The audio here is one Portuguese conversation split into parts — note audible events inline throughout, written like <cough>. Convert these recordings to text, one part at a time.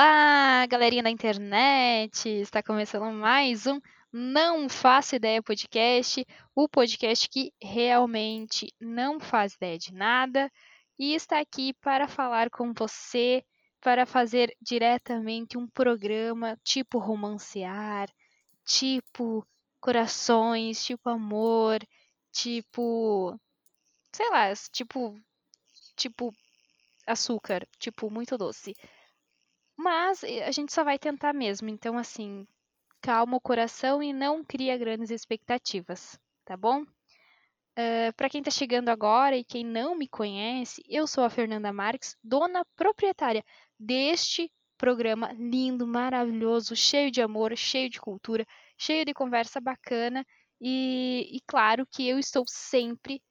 Olá, galerinha da internet! Está começando mais um Não Faço Ideia Podcast, o podcast que realmente não faz ideia de nada e está aqui para falar com você, para fazer diretamente um programa tipo romancear, tipo corações, tipo amor, tipo. sei lá, tipo. tipo açúcar, tipo muito doce. Mas eh, a gente só vai tentar mesmo. Então, assim, calma o coração e não cria grandes expectativas, tá bom? Uh, para quem está chegando agora e quem não me conhece, eu sou a Fernanda Marques, dona proprietária deste programa lindo, maravilhoso, cheio de amor, cheio de cultura, cheio de conversa bacana e, e claro que eu estou sempre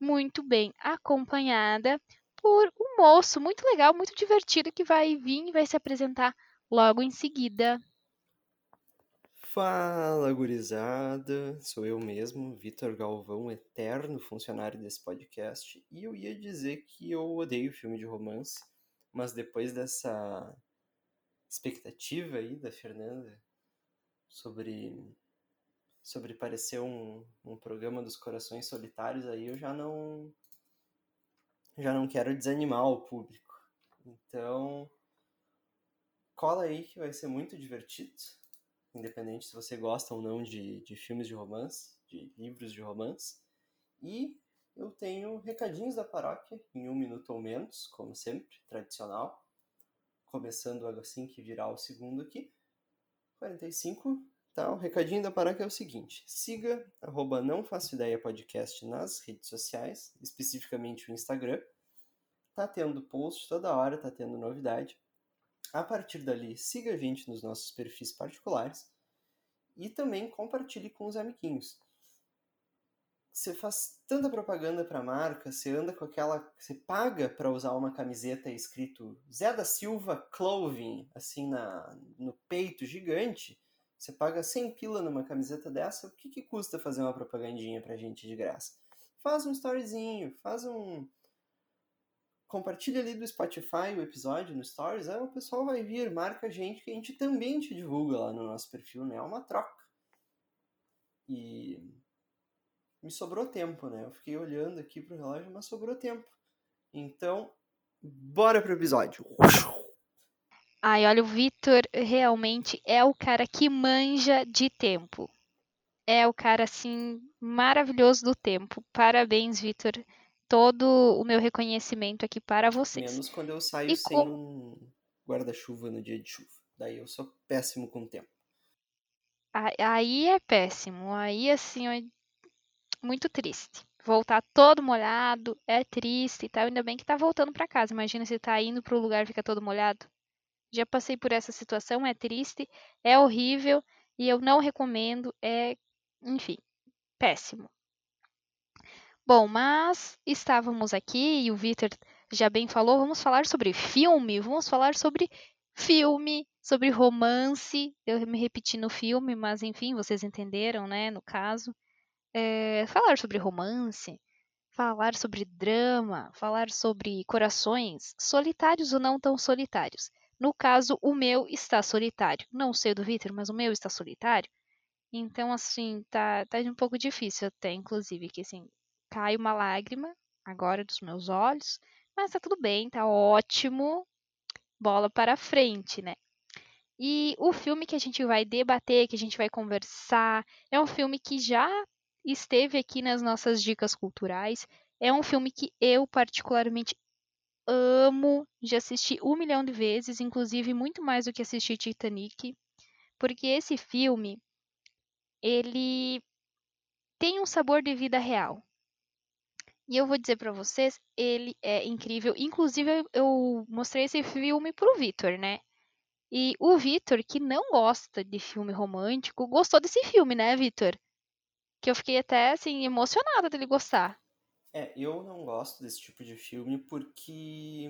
muito bem acompanhada por um moço muito legal, muito divertido que vai vir e vai se apresentar logo em seguida. Fala, gurizada! Sou eu mesmo, Vitor Galvão, eterno funcionário desse podcast, e eu ia dizer que eu odeio filme de romance, mas depois dessa expectativa aí da Fernanda sobre sobre parecer um, um programa dos corações solitários aí eu já não já não quero desanimar o público. Então, cola aí que vai ser muito divertido, independente se você gosta ou não de, de filmes de romance, de livros de romance. E eu tenho recadinhos da paróquia em um minuto ou menos, como sempre, tradicional. Começando assim que virar o segundo aqui. 45. Tá, o recadinho da paróquia é o seguinte: siga arroba não faço ideia podcast nas redes sociais, especificamente o Instagram. Tá tendo post toda hora, tá tendo novidade. A partir dali, siga a gente nos nossos perfis particulares e também compartilhe com os amiguinhos. Você faz tanta propaganda para a marca, você anda com aquela, você paga para usar uma camiseta escrito Zé da Silva Clothing assim na no peito gigante. Você paga 100 pila numa camiseta dessa, o que, que custa fazer uma propagandinha pra gente de graça? Faz um storyzinho, faz um, compartilha ali do Spotify o episódio no Stories, aí o pessoal vai vir, marca a gente, que a gente também te divulga lá no nosso perfil, né? É uma troca. E me sobrou tempo, né? Eu fiquei olhando aqui pro relógio, mas sobrou tempo. Então, bora pro episódio. Ai, olha, o Vitor realmente é o cara que manja de tempo. É o cara, assim, maravilhoso do tempo. Parabéns, Vitor todo o meu reconhecimento aqui para vocês. Menos quando eu saio e sem um guarda-chuva no dia de chuva. Daí eu sou péssimo com o tempo. Aí é péssimo. Aí, assim, é muito triste. Voltar todo molhado é triste e tal. Ainda bem que tá voltando para casa. Imagina se tá indo para o lugar e fica todo molhado. Já passei por essa situação, é triste, é horrível e eu não recomendo. É, enfim, péssimo. Bom, mas estávamos aqui e o Vitor já bem falou, vamos falar sobre filme, vamos falar sobre filme, sobre romance. Eu me repeti no filme, mas enfim, vocês entenderam, né? No caso, é, falar sobre romance, falar sobre drama, falar sobre corações solitários ou não tão solitários. No caso, o meu está solitário. Não sei do Vitor, mas o meu está solitário. Então, assim, tá, tá um pouco difícil até, inclusive, que assim, cai uma lágrima agora dos meus olhos, mas tá tudo bem, tá ótimo. Bola para frente, né? E o filme que a gente vai debater, que a gente vai conversar, é um filme que já esteve aqui nas nossas dicas culturais. É um filme que eu particularmente amo, já assisti um milhão de vezes, inclusive muito mais do que assisti Titanic, porque esse filme ele tem um sabor de vida real. E eu vou dizer para vocês, ele é incrível. Inclusive, eu, mostrei esse filme pro Vitor, né? E o Vitor, que não gosta de filme romântico, gostou desse filme, né, Vitor? Que eu fiquei até, assim, emocionada dele gostar. É, eu não gosto desse tipo de filme porque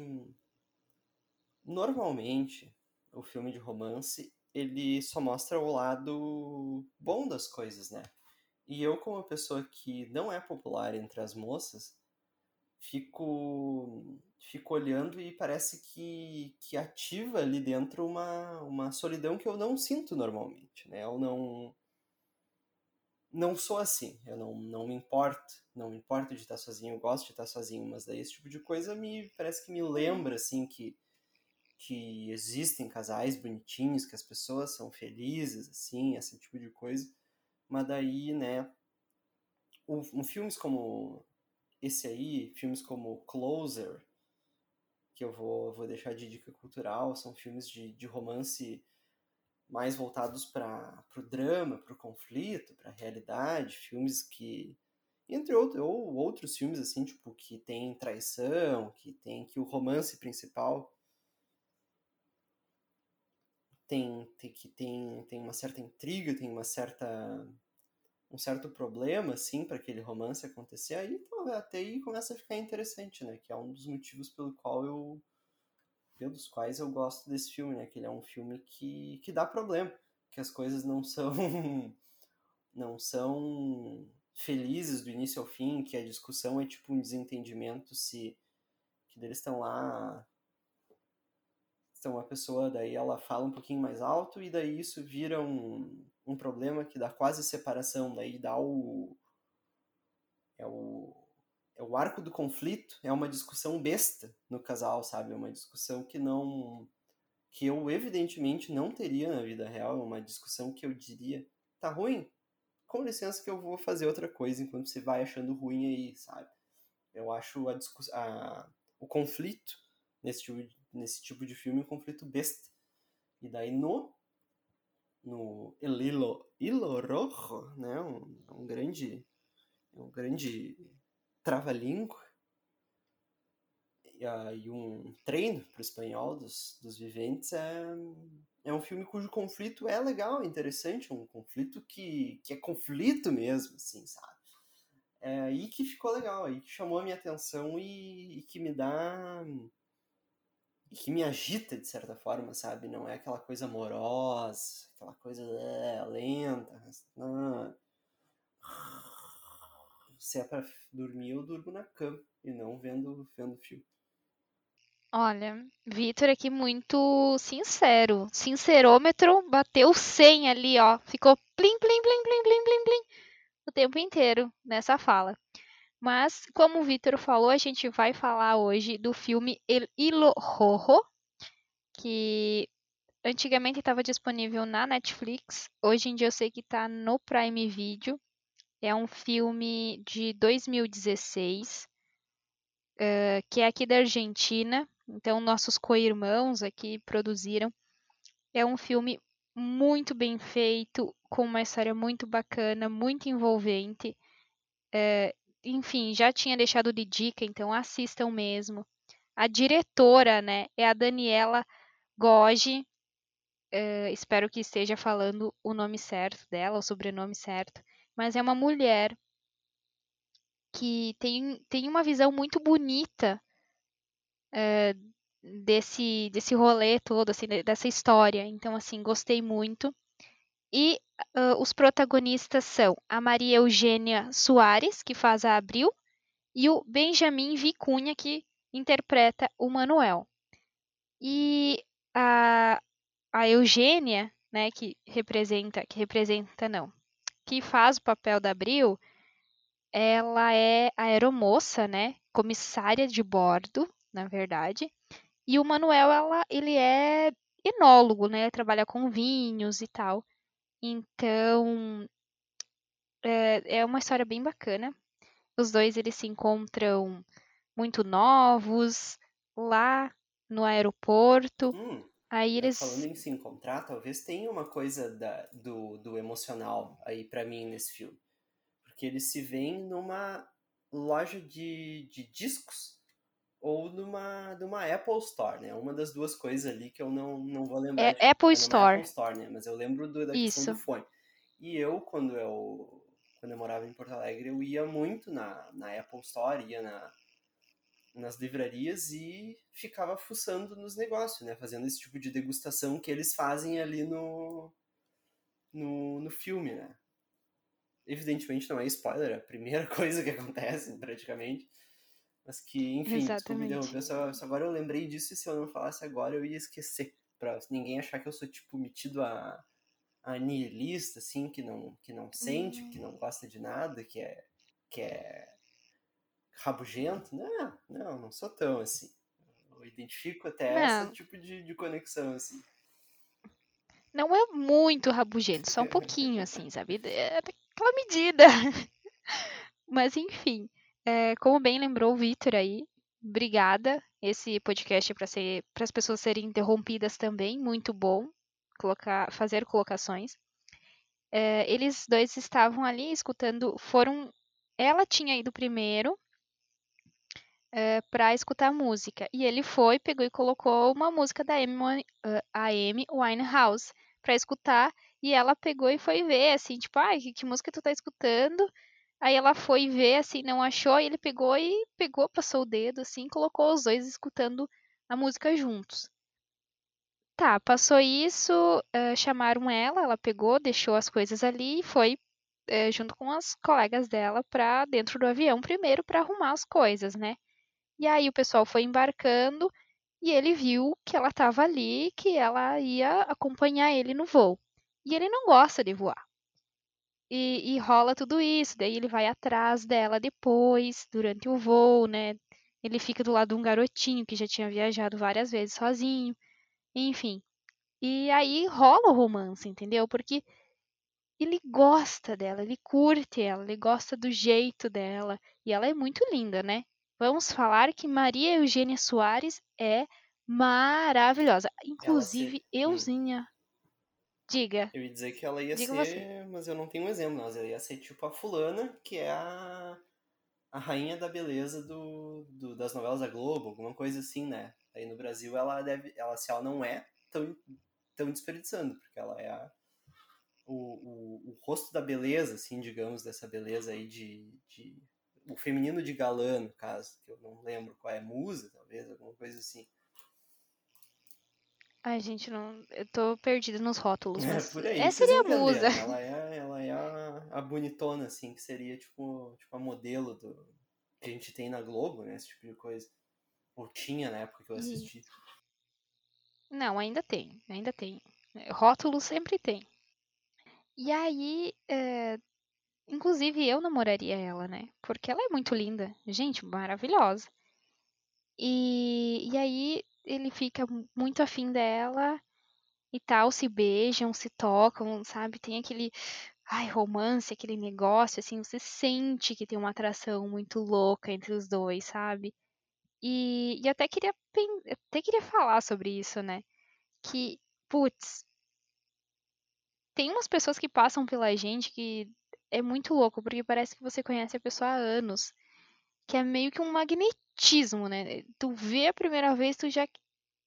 normalmente o filme de romance ele só mostra o lado bom das coisas, né? E eu, como uma pessoa que não é popular entre as moças, fico fico olhando e parece que, que ativa ali dentro uma, uma solidão que eu não sinto normalmente, né? Eu não não sou assim, eu não, não me importo, não me importo de estar sozinho, eu gosto de estar sozinho, mas daí esse tipo de coisa me parece que me lembra assim que que existem casais bonitinhos, que as pessoas são felizes assim, esse tipo de coisa. Mas daí, né, um, um filmes como esse aí, filmes como Closer, que eu vou, vou deixar de dica cultural, são filmes de, de romance mais voltados para o drama, para o conflito, para a realidade, filmes que entre outros ou outros filmes assim, tipo que tem traição, que tem que o romance principal tem, tem que tem, tem uma certa intriga, tem uma certa um certo problema assim para aquele romance acontecer, aí então, até aí começa a ficar interessante, né? Que é um dos motivos pelo qual eu pelos quais eu gosto desse filme, né? Que ele é um filme que, que dá problema, que as coisas não são <laughs> não são felizes do início ao fim, que a discussão é tipo um desentendimento se que eles estão lá então uma pessoa daí ela fala um pouquinho mais alto e daí isso vira um, um problema que dá quase separação, daí dá o é o o arco do conflito, é uma discussão besta no casal, sabe? É uma discussão que não que eu evidentemente não teria na vida real, é uma discussão que eu diria, tá ruim? Com licença que eu vou fazer outra coisa enquanto você vai achando ruim aí, sabe? Eu acho a, a o conflito nesse tipo, de, nesse tipo de filme um conflito besta. E daí no no El Hilo, Hilo Rojo, né? Um, um grande um grande trava-língua e, um treino para o espanhol dos, dos viventes é, é um filme cujo conflito é legal, interessante, um conflito que, que é conflito mesmo, assim, sabe? É aí que ficou legal, aí que chamou a minha atenção e, e que me dá e que me agita de certa forma, sabe? Não é aquela coisa amorosa, aquela coisa é, lenta, não se é para dormir, eu durmo na cama e não vendo, vendo filme. Olha, Vitor aqui muito sincero. Sincerômetro bateu 100 ali, ó. Ficou plim, plim, plim, plim, plim, plim, plim o tempo inteiro nessa fala. Mas, como o Vitor falou, a gente vai falar hoje do filme El Hilo Rojo, que antigamente estava disponível na Netflix. Hoje em dia eu sei que está no Prime Video. É um filme de 2016, uh, que é aqui da Argentina. Então, nossos co-irmãos aqui produziram. É um filme muito bem feito, com uma história muito bacana, muito envolvente. Uh, enfim, já tinha deixado de dica, então assistam mesmo. A diretora, né, é a Daniela Gogi. Uh, espero que esteja falando o nome certo dela, o sobrenome certo mas é uma mulher que tem, tem uma visão muito bonita é, desse, desse rolê todo, assim, dessa história. Então, assim, gostei muito. E uh, os protagonistas são a Maria Eugênia Soares, que faz a Abril, e o Benjamin Vicunha, que interpreta o Manuel. E a, a Eugênia, né, que representa, que representa não, que faz o papel da Abril, ela é aeromoça, né? Comissária de bordo, na verdade. E o Manuel, ela, ele é enólogo, né? Trabalha com vinhos e tal. Então, é, é uma história bem bacana. Os dois, eles se encontram muito novos, lá no aeroporto. Hum. Aí eles. Falando em se encontrar, talvez tenha uma coisa da, do, do emocional aí para mim nesse filme. Porque eles se veem numa loja de, de discos ou numa, numa Apple Store, né? Uma das duas coisas ali que eu não, não vou lembrar. É Apple Store. Apple Store, né? Mas eu lembro do, da questão Isso. do fone. E eu, quando eu, quando eu morava em Porto Alegre, eu ia muito na, na Apple Store, ia na nas livrarias e ficava fuçando nos negócios, né? Fazendo esse tipo de degustação que eles fazem ali no, no, no filme, né? Evidentemente não é spoiler, é a primeira <laughs> coisa que acontece, praticamente. Mas que, enfim, desculpa me Exatamente. interromper, só, só agora eu lembrei disso e se eu não falasse agora eu ia esquecer. Pra ninguém achar que eu sou, tipo, metido a, a nihilista, assim, que não, que não sente, que não gosta de nada, que é, que é rabugento. Não, não, não sou tão assim. Eu identifico até Não. esse tipo de, de conexão, assim. Não é muito rabugento, só um pouquinho, assim, sabe? É daquela medida. <laughs> Mas enfim, é, como bem lembrou o Vitor aí, obrigada. Esse podcast é para ser para as pessoas serem interrompidas também, muito bom. Colocar, fazer colocações. É, eles dois estavam ali escutando, foram. Ela tinha ido primeiro é, para escutar música e ele foi, pegou e colocou uma música da Amy, ah, a Amy Winehouse para escutar e ela pegou e foi ver assim, tipo, ai, que, que música tu tá escutando? Aí ela foi ver assim, não achou, e ele pegou e pegou, passou o dedo assim, colocou os dois escutando a música juntos. Tá, passou isso, eh, chamaram ela, ela pegou, deixou as coisas ali e foi eh, junto com as colegas dela pra dentro do avião primeiro pra arrumar as coisas, né? E aí o pessoal foi embarcando e ele viu que ela estava ali, que ela ia acompanhar ele no voo. E ele não gosta de voar. E, e rola tudo isso, daí ele vai atrás dela depois, durante o voo, né? Ele fica do lado de um garotinho que já tinha viajado várias vezes sozinho, enfim. E aí rola o romance, entendeu? Porque ele gosta dela, ele curte ela, ele gosta do jeito dela. E ela é muito linda, né? Vamos falar que Maria Eugênia Soares é maravilhosa. Inclusive, euzinha. Diga. Eu ia dizer que ela ia Diga ser, você. mas eu não tenho um exemplo, mas ela ia ser tipo a fulana, que é a, a rainha da beleza do, do- das novelas da Globo, alguma coisa assim, né? Aí no Brasil ela deve, ela se ela não é, tão, tão desperdiçando, porque ela é a, o, o, o rosto da beleza, assim, digamos, dessa beleza aí de, de o feminino de galã, no caso, que eu não lembro qual é, musa, talvez, alguma coisa assim. Ai, gente, não. Eu tô perdida nos rótulos, É, mas. por aí, Essa seria a musa. Ela é, ela é a, a bonitona, assim, que seria tipo, tipo a modelo do, que a gente tem na Globo, né? Esse tipo de coisa. Ou tinha na época que eu assisti. Não, ainda tem, ainda tem. Rótulo sempre tem. E aí, é, inclusive eu namoraria ela, né? Porque ela é muito linda. Gente, maravilhosa. E, e aí ele fica muito afim dela e tal, se beijam, se tocam, sabe? Tem aquele, ai, romance, aquele negócio, assim, você sente que tem uma atração muito louca entre os dois, sabe? E, e até queria, até queria falar sobre isso, né? Que, putz, tem umas pessoas que passam pela gente que é muito louco, porque parece que você conhece a pessoa há anos. Que é meio que um magnetismo, né? Tu vê a primeira vez, tu já,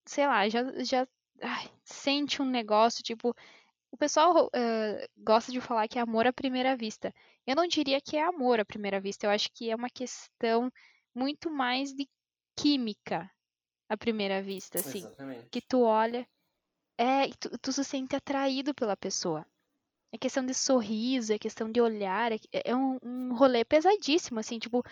sei lá, já, já ai, sente um negócio, tipo. O pessoal eh, gosta de falar que é amor à primeira vista. Eu não diria que é amor à primeira vista, eu acho que é uma questão muito mais de química à primeira vista, assim. Exatamente. Que tu olha, é, e tu, tu se sente atraído pela pessoa. É questão de sorriso, é questão de olhar, é, é um, um rolê pesadíssimo, assim, tipo,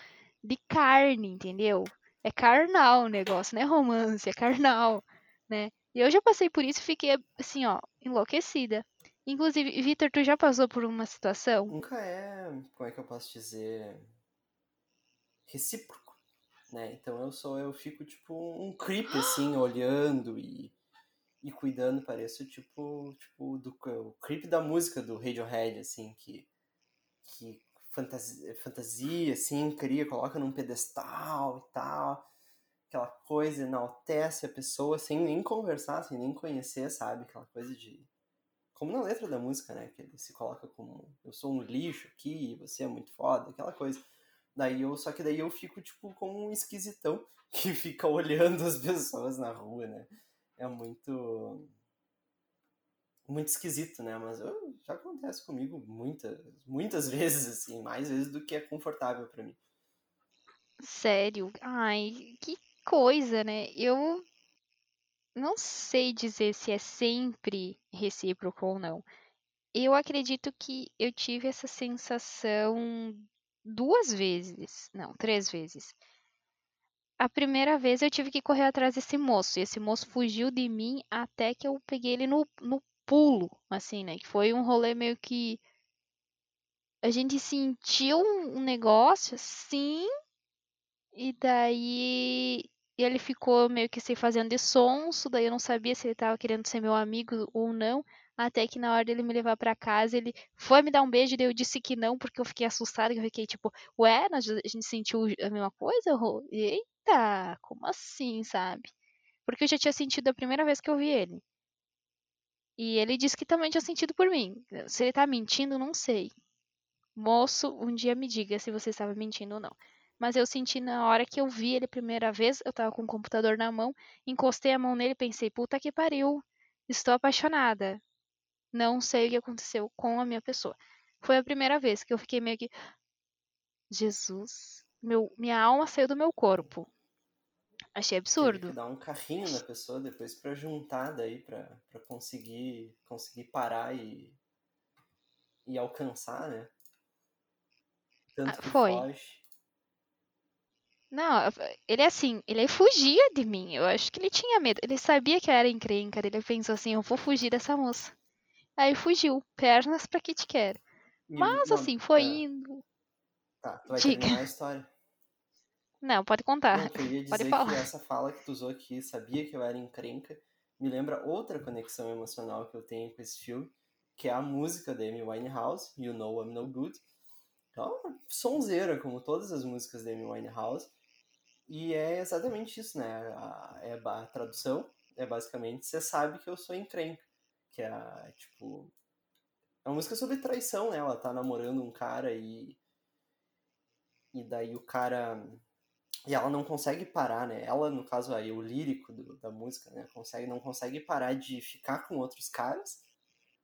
de carne, entendeu? É carnal o negócio, não é romance, é carnal, né? E eu já passei por isso e fiquei, assim, ó, enlouquecida. Inclusive, Vitor, tu já passou por uma situação? Nunca é, como é que eu posso dizer, recíproco, né? Então eu sou, eu fico tipo um creep, assim, olhando e, e cuidando, pareço tipo, tipo do, o creep da música do Radiohead, assim, que, que fantasia, fantasia, assim, cria, coloca num pedestal e tal, aquela coisa, enaltece a pessoa sem nem conversar, sem nem conhecer, sabe? Aquela coisa de. Como na letra da música, né? Que ele se coloca como eu sou um lixo aqui, você é muito foda, aquela coisa. Daí eu, só que daí eu fico, tipo, como um esquisitão <laughs> que fica olhando as pessoas na rua, né? É muito. Muito esquisito, né? Mas eu, já acontece comigo muitas, muitas <laughs> vezes, assim, mais vezes do que é confortável para mim. Sério? Ai, que coisa, né? Eu não sei dizer se é sempre recíproco ou não. Eu acredito que eu tive essa sensação duas vezes, não, três vezes. A primeira vez eu tive que correr atrás desse moço. E esse moço fugiu de mim até que eu peguei ele no, no pulo, assim, né? Que foi um rolê meio que. A gente sentiu um negócio assim. E daí ele ficou meio que se fazendo de sonso. Daí eu não sabia se ele tava querendo ser meu amigo ou não. Até que na hora dele me levar para casa, ele foi me dar um beijo, daí eu disse que não, porque eu fiquei assustada, eu fiquei tipo, ué, a gente sentiu a mesma coisa? Eita, como assim, sabe? Porque eu já tinha sentido a primeira vez que eu vi ele. E ele disse que também tinha sentido por mim. Se ele tá mentindo, não sei. Moço, um dia me diga se você estava mentindo ou não. Mas eu senti na hora que eu vi ele a primeira vez, eu tava com o computador na mão, encostei a mão nele e pensei, puta que pariu, estou apaixonada não sei o que aconteceu com a minha pessoa. Foi a primeira vez que eu fiquei meio que. Jesus, meu, minha alma saiu do meu corpo. Achei absurdo. Que dar um carrinho na pessoa depois para juntar daí para conseguir conseguir parar e e alcançar, né? Tanto ah, que foi. foge. Não, ele é assim, ele fugia de mim. Eu acho que ele tinha medo. Ele sabia que eu era encrenca. Ele pensou assim, eu vou fugir dessa moça. Aí fugiu, pernas pra Kit Kat. Mas não, assim, foi é. indo. Tá, tu vai Diga. terminar a história. Não, pode contar. Eu ia dizer pode que falar. essa fala que tu usou aqui, sabia que eu era encrenca, me lembra outra conexão emocional que eu tenho com esse filme, que é a música da Amy Winehouse, You Know I'm No Good. Então, sonzeira, como todas as músicas da Amy Winehouse. E é exatamente isso, né? A, é a tradução é basicamente, você sabe que eu sou encrenca que é tipo. É uma música sobre traição, né? Ela tá namorando um cara e. E daí o cara. E ela não consegue parar, né? Ela, no caso aí, o lírico do, da música, né? Consegue, não consegue parar de ficar com outros caras,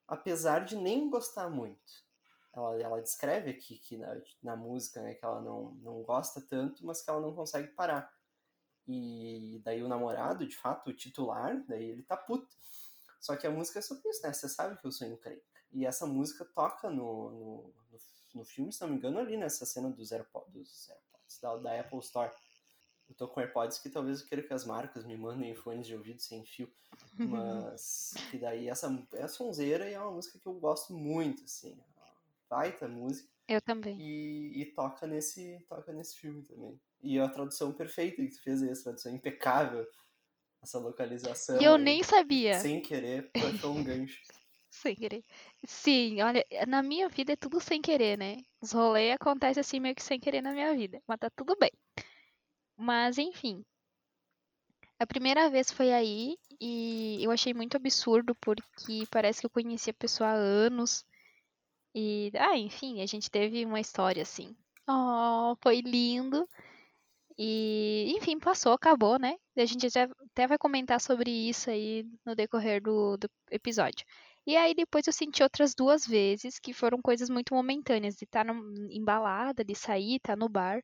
apesar de nem gostar muito. Ela, ela descreve aqui que na, na música, né, que ela não, não gosta tanto, mas que ela não consegue parar. E daí o namorado, de fato, o titular, daí ele tá puto. Só que a música é sobre isso, né? Você sabe que eu sou encrenca. E essa música toca no, no, no, no filme, se não me engano, ali nessa cena dos AirPods, dos AirPods da, da Apple Store. Eu tô com AirPods que talvez eu queira que as marcas me mandem fones de ouvido sem fio. <laughs> Mas que daí essa é sonzeira e é uma música que eu gosto muito, assim. Baita música. Eu também. E, e, toca nesse toca nesse filme também. E a tradução perfeita que tu fez aí, essa tradução impecável essa localização. E eu nem sabia. Sem querer, foi um <laughs> gancho. Sem querer. Sim, olha, na minha vida é tudo sem querer, né? Os rolês acontecem assim meio que sem querer na minha vida. Mas tá tudo bem. Mas, enfim. A primeira vez foi aí e eu achei muito absurdo porque parece que eu conhecia a pessoa há anos. E, ah, enfim, a gente teve uma história assim. Oh, foi lindo. E, enfim, passou, acabou, né? A gente até vai comentar sobre isso aí no decorrer do, do episódio. E aí depois eu senti outras duas vezes que foram coisas muito momentâneas, de estar tá embalada, de sair, estar tá no bar,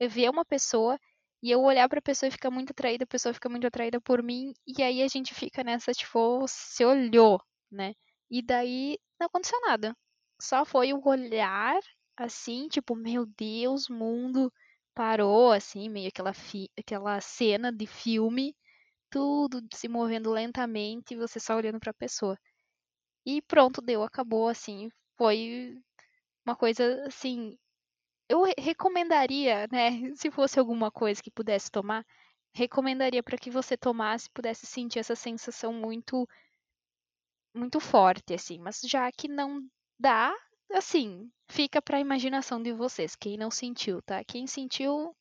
eu ver uma pessoa e eu olhar para a pessoa e ficar muito atraída, a pessoa fica muito atraída por mim, e aí a gente fica nessa, tipo, se olhou, né? E daí não aconteceu nada. Só foi o olhar, assim, tipo, meu Deus, mundo parou, assim, meio aquela, aquela cena de filme, tudo se movendo lentamente e você só olhando para a pessoa. E pronto, deu, acabou, assim, foi uma coisa, assim, eu recomendaria, né, <laughs> se fosse alguma coisa que pudesse tomar, recomendaria para que você tomasse, pudesse sentir essa sensação muito muito forte assim, mas já que não dá, assim, fica pra imaginação de vocês, quem não sentiu, tá? Quem sentiu,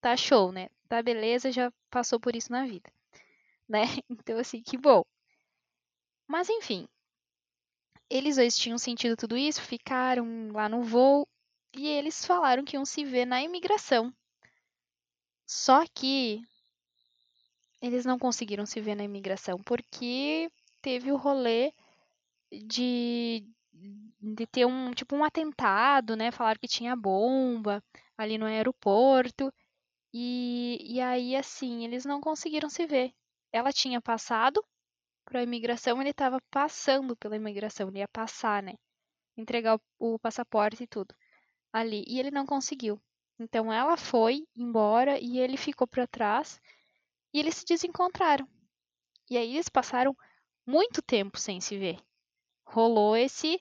tá show, né? Tá beleza, já passou por isso na vida, né? <laughs> Então, assim, que bom. Mas, enfim, eles dois tinham sentido tudo isso, ficaram lá no voo e eles falaram que iam se ver na imigração. Só que eles não conseguiram se ver na imigração porque teve o rolê de de ter um tipo um atentado, né? Falaram que tinha bomba ali no aeroporto. E, e aí, assim, eles não conseguiram se ver. Ela tinha passado para a imigração, ele estava passando pela imigração, ele ia passar, né? Entregar o, o passaporte e tudo ali. E ele não conseguiu. Então ela foi embora e ele ficou para trás e eles se desencontraram. E aí eles passaram muito tempo sem se ver. Rolou esse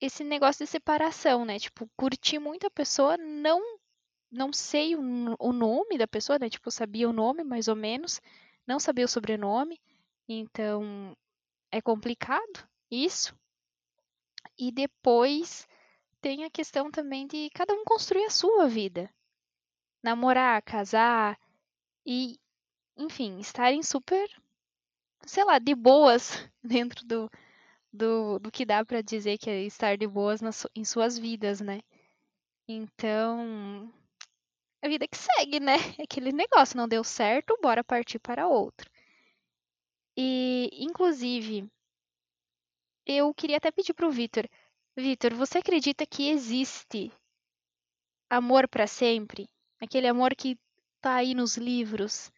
esse negócio de separação, né? Tipo, curti muito a pessoa, não não sei o, o nome da pessoa, né? Tipo, sabia o nome mais ou menos, não sabia o sobrenome. Então, é complicado isso. E depois tem a questão também de cada um construir a sua vida. Namorar, casar e, enfim, estarem super, sei lá, de boas <laughs> dentro do, do, do que dá para dizer que é estar de boas nas, em suas vidas, né? Então, a vida que segue, né? <laughs> Aquele negócio não deu certo, bora partir para outro. E, inclusive, eu queria até pedir pro Vitor. Vitor, você acredita que existe amor para sempre? Aquele amor que tá aí nos livros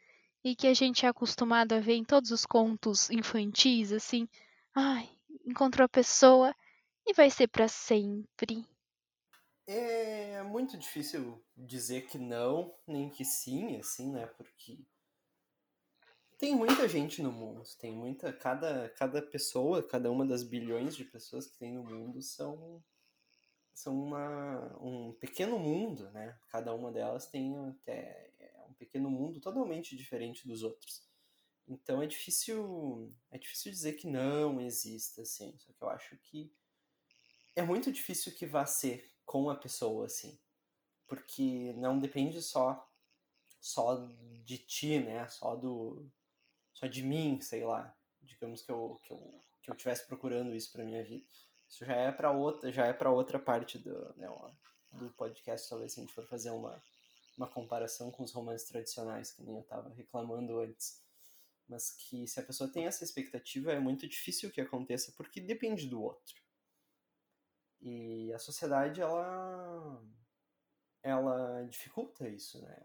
e que a gente é acostumado a ver em todos os contos infantis, assim. Ai, encontrou a pessoa e vai ser para sempre. É muito difícil dizer que não, nem que sim, assim, né? Porque tem muita gente no mundo, tem muita. Cada, cada pessoa, cada uma das bilhões de pessoas que tem no mundo são, são uma, um pequeno mundo, né? Cada uma delas tem até um pequeno mundo totalmente diferente dos outros. Então é difícil, é difícil dizer que não exista, assim. Só que eu acho que é muito difícil que vá ser com a pessoa, assim. Porque não depende só só de ti, né? Só do só de mim, sei lá. Digamos que eu que eu que eu tivesse procurando isso para minha vida. Isso já é para outra, já é para outra parte do, né, do podcast, talvez se a gente for fazer uma uma comparação com os romances tradicionais, que nem eu estava reclamando antes. Mas que se a pessoa tem essa expectativa, é muito difícil que aconteça, porque depende do outro. E a sociedade, ela, ela dificulta isso, né?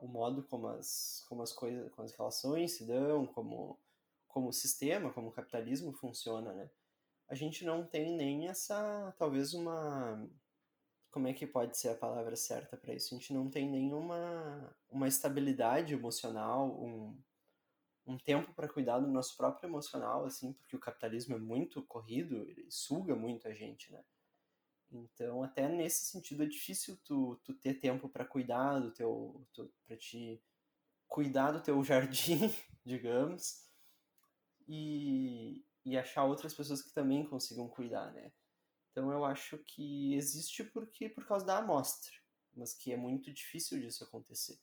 O modo como as, como as coisas, como as relações se dão, como, como o sistema, como o capitalismo funciona, né? A gente não tem nem essa, talvez uma, como é que pode ser a palavra certa para isso? A gente não tem nenhuma uma estabilidade emocional, um, um tempo para cuidar do nosso próprio emocional, assim, porque o capitalismo é muito corrido, ele suga muito a gente, né? Então, até nesse sentido é difícil tu, tu ter tempo para cuidar do teu, para te cuidar do teu <laughs> jardim, digamos, e, e achar outras pessoas que também consigam cuidar, né? Então, eu acho que existe porque por causa da amostra, mas que é muito difícil disso acontecer.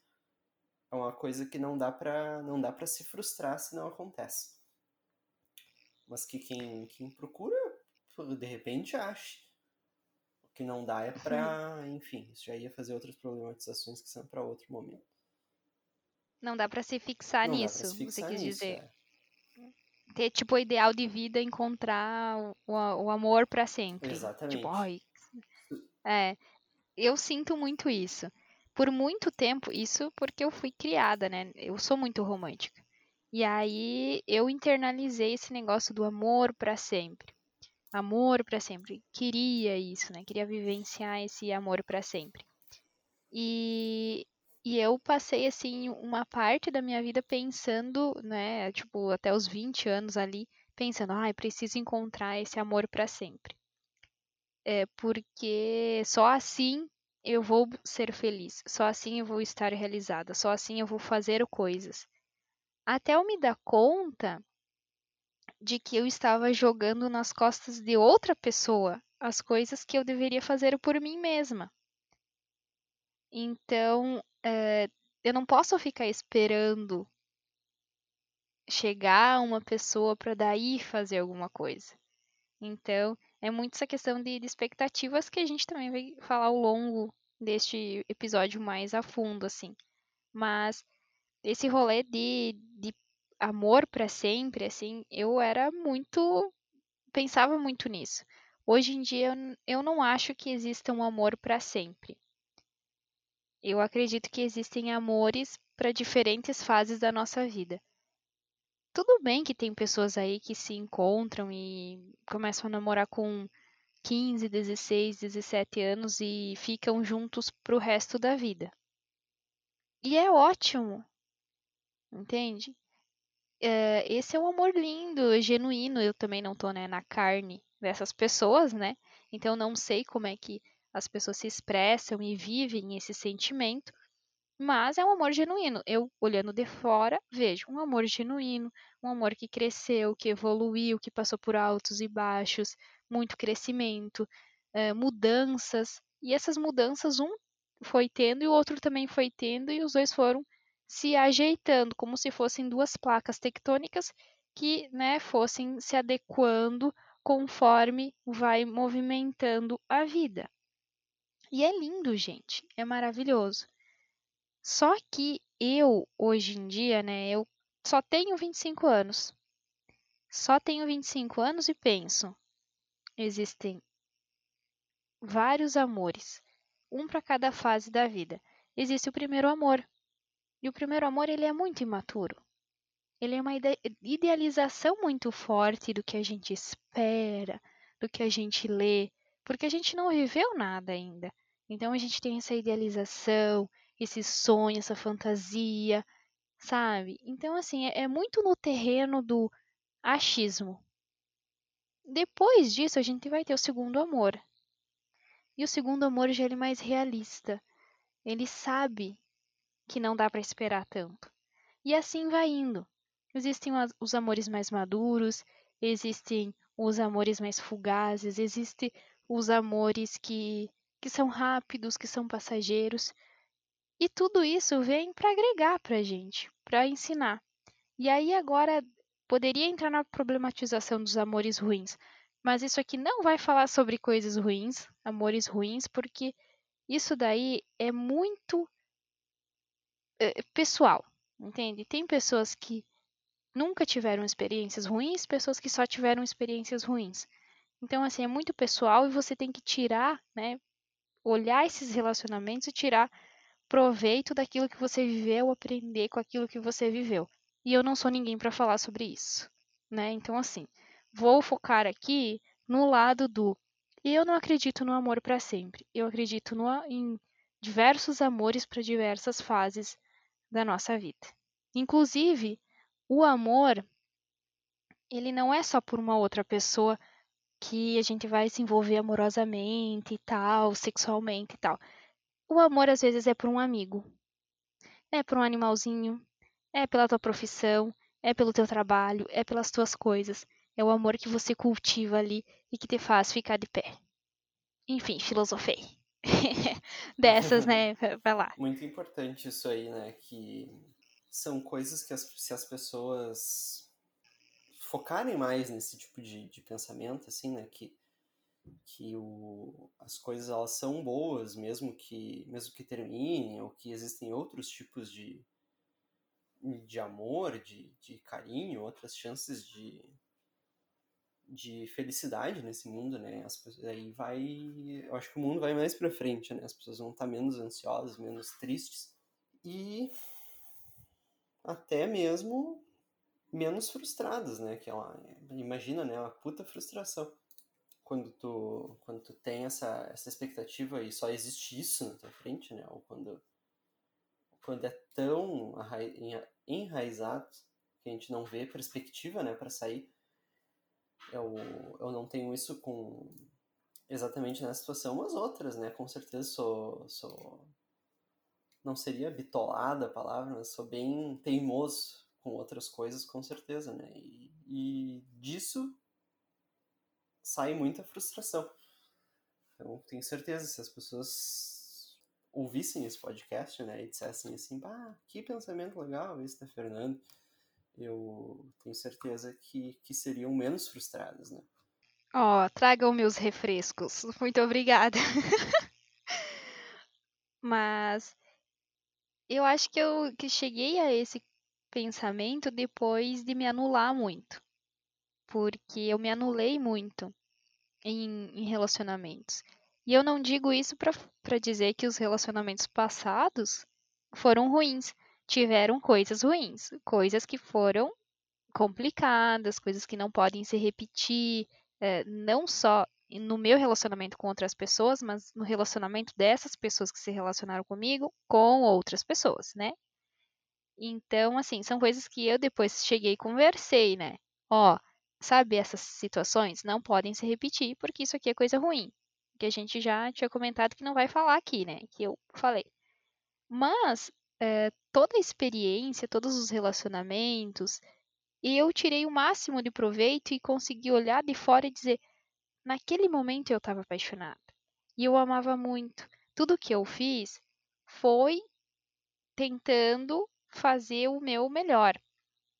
É uma coisa que não dá para não dá para se frustrar se não acontece. Mas que quem, quem procura, de repente ache que não dá é pra. Enfim, isso já ia fazer outras problematizações que são para outro momento. Não dá para se fixar não nisso, se fixar você quis nisso, dizer. É. Ter, tipo, o ideal de vida, encontrar o, o amor para sempre. Exatamente. Tipo, ai, é, eu sinto muito isso. Por muito tempo, isso porque eu fui criada, né? Eu sou muito romântica. E aí eu internalizei esse negócio do amor para sempre amor para sempre. Queria isso, né? Queria vivenciar esse amor para sempre. E, e eu passei assim uma parte da minha vida pensando, né, tipo, até os 20 anos ali, pensando, ai, ah, preciso encontrar esse amor para sempre. É porque só assim eu vou ser feliz, só assim eu vou estar realizada, só assim eu vou fazer coisas. Até eu me dar conta de que eu estava jogando nas costas de outra pessoa as coisas que eu deveria fazer por mim mesma. Então, é, eu não posso ficar esperando chegar uma pessoa para daí fazer alguma coisa. Então, é muito essa questão de, de, expectativas que a gente também vai falar ao longo deste episódio mais a fundo, assim. Mas esse rolê de, de amor para sempre, assim, eu era muito. pensava muito nisso. Hoje em dia, eu não acho que exista um amor para sempre. Eu acredito que existem amores para diferentes fases da nossa vida. Tudo bem que tem pessoas aí que se encontram e começam a namorar com 15, 16, 17 anos e ficam juntos pro resto da vida. E é ótimo, entende? É, esse é um amor lindo, genuíno. Eu também não tô né, na carne dessas pessoas, né? Então não sei como é que as pessoas se expressam e vivem esse sentimento, mas é um amor genuíno. Eu, olhando de fora, vejo um amor genuíno, um amor que cresceu, que evoluiu, que passou por altos e baixos, muito crescimento, é, mudanças. E essas mudanças, um foi tendo e o outro também foi tendo, e os dois foram se ajeitando, como se fossem duas placas tectônicas que né, fossem se adequando conforme vai movimentando a vida. E é lindo, gente, é maravilhoso. Só que eu, hoje em dia, né, eu só tenho 25 anos. Só tenho 25 anos e penso: existem vários amores, um para cada fase da vida. Existe o primeiro amor. E o primeiro amor, ele é muito imaturo ele é uma idealização muito forte do que a gente espera, do que a gente lê, porque a gente não viveu nada ainda. Então a gente tem essa idealização, esse sonho, essa fantasia, sabe? Então, assim, é, é muito no terreno do achismo. Depois disso, a gente vai ter o segundo amor. E o segundo amor já é mais realista. Ele sabe que não dá para esperar tanto. E assim vai indo. Existem os amores mais maduros, existem os amores mais fugazes, existem os amores que, que são rápidos, que são passageiros. E tudo isso vem para agregar para a gente, para ensinar. E aí agora poderia entrar na problematização dos amores ruins, mas isso aqui não vai falar sobre coisas ruins, amores ruins, porque isso daí é muito pessoal, entende? Tem pessoas que nunca tiveram experiências ruins, pessoas que só tiveram experiências ruins. Então, assim, é muito pessoal e você tem que tirar, né? Olhar esses relacionamentos e tirar proveito daquilo que você viveu, aprender com aquilo que você viveu. E eu não sou ninguém para falar sobre isso, né? Então, assim, vou focar aqui no lado do. Eu não acredito no amor para sempre. Eu acredito no, em diversos amores para diversas fases da nossa vida. Inclusive, o amor, ele não é só por uma outra pessoa que a gente vai se envolver amorosamente e tal, sexualmente e tal. O amor às vezes é por um amigo, é por um animalzinho, é pela tua profissão, é pelo teu trabalho, é pelas tuas coisas. É o amor que você cultiva ali e que te faz ficar de pé. Enfim, filosofei. <laughs> Dessas, né? <laughs> Vai lá. Muito importante isso aí, né? Que são coisas que as, se as pessoas focarem mais nesse tipo de, de pensamento, assim, né, que, que o, as coisas elas são boas, mesmo que, mesmo que terminem, ou que existem outros tipos de, de amor, de, de carinho, outras chances de, de felicidade nesse mundo, né? As pessoas, aí vai, eu acho que o mundo vai mais para frente, né? As pessoas vão estar menos ansiosas, menos tristes. E até mesmo menos frustradas, né? Que ela imagina, né? Uma puta frustração quando tu quando tu tem essa essa expectativa e só existe isso na tua frente, né? Ou quando quando é tão enraizado que a gente não vê perspectiva, né, para sair. Eu, eu não tenho isso com exatamente nessa situação, mas outras, né? Com certeza sou, sou não seria bitolada a palavra, mas sou bem teimoso com outras coisas, com certeza, né? E, e disso sai muita frustração. Então, tenho certeza, se as pessoas ouvissem esse podcast, né, e dissessem assim, bah, que pensamento legal esse da Fernando, eu tenho certeza que, que seriam menos frustradas, né? Ó, oh, tragam meus refrescos. <laughs> Muito obrigada. <laughs> Mas eu acho que eu que cheguei a esse pensamento depois de me anular muito. Porque eu me anulei muito em, em relacionamentos. E eu não digo isso para dizer que os relacionamentos passados foram ruins. Tiveram coisas ruins, coisas que foram complicadas, coisas que não podem se repetir, é, não só no meu relacionamento com outras pessoas, mas no relacionamento dessas pessoas que se relacionaram comigo com outras pessoas, né? Então, assim, são coisas que eu depois cheguei e conversei, né? Ó, sabe, essas situações não podem se repetir, porque isso aqui é coisa ruim. Que a gente já tinha comentado que não vai falar aqui, né? Que eu falei. Mas é, toda a experiência, todos os relacionamentos, eu tirei o máximo de proveito e consegui olhar de fora e dizer: naquele momento eu estava apaixonada. E eu amava muito. Tudo que eu fiz foi tentando fazer o meu melhor.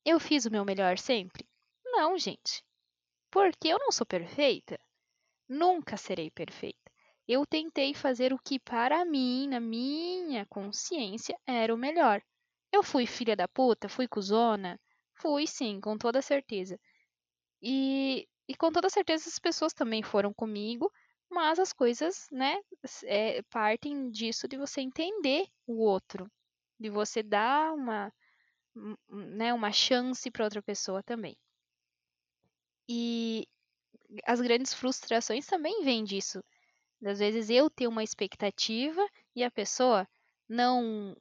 Eu fiz o meu melhor sempre? Não, gente. Porque eu não sou perfeita. Nunca serei perfeita. Eu tentei fazer o que para mim, na minha consciência, era o melhor. Eu fui filha da puta, fui cuzona, fui sim, com toda certeza. E, e com toda certeza as pessoas também foram comigo, mas as coisas, né, é, partem disso de você entender o outro, de você dar uma, né, uma chance para outra pessoa também. E as grandes frustrações também vêm disso. Às vezes eu ter uma expectativa e a pessoa não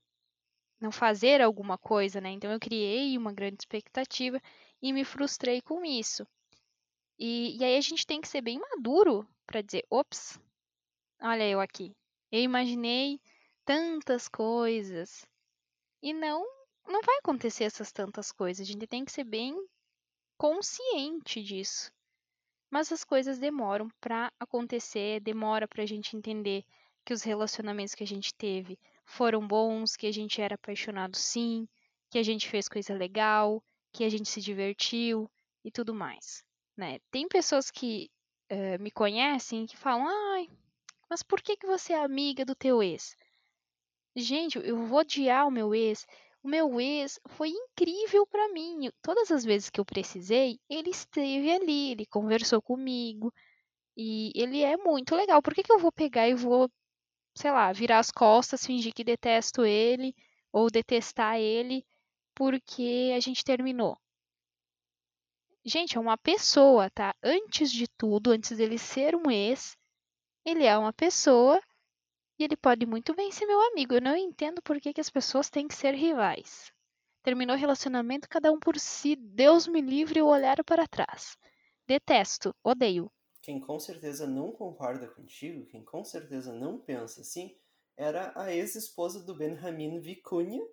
não fazer alguma coisa, né? Então eu criei uma grande expectativa e me frustrei com isso. E, e aí a gente tem que ser bem maduro para dizer, ops, olha eu aqui. Eu imaginei tantas coisas e não não vai acontecer essas tantas coisas. A gente tem que ser bem consciente disso. Mas as coisas demoram para acontecer, demora para a gente entender que os relacionamentos que a gente teve foram bons, que a gente era apaixonado sim, que a gente fez coisa legal, que a gente se divertiu e tudo mais. Né? Tem pessoas que uh, me conhecem que falam, ai, mas por que, que você é amiga do teu ex? Gente, eu vou odiar o meu ex. O meu ex foi incrível para mim. Todas as vezes que eu precisei, ele esteve ali, ele conversou comigo. E ele é muito legal. Por que, que eu vou pegar e vou, sei lá, virar as costas, fingir que detesto ele ou detestar ele porque a gente terminou? Gente, é uma pessoa, tá? Antes de tudo, antes dele ser um ex, ele é uma pessoa e ele pode muito bem ser meu amigo. Eu não entendo por que, que as pessoas têm que ser rivais. Terminou o relacionamento, cada um por si. Deus me livre o olhar para trás. Detesto, odeio. Quem com certeza não concorda contigo, quem com certeza não pensa assim, era a ex-esposa do Benjamin Vicuña,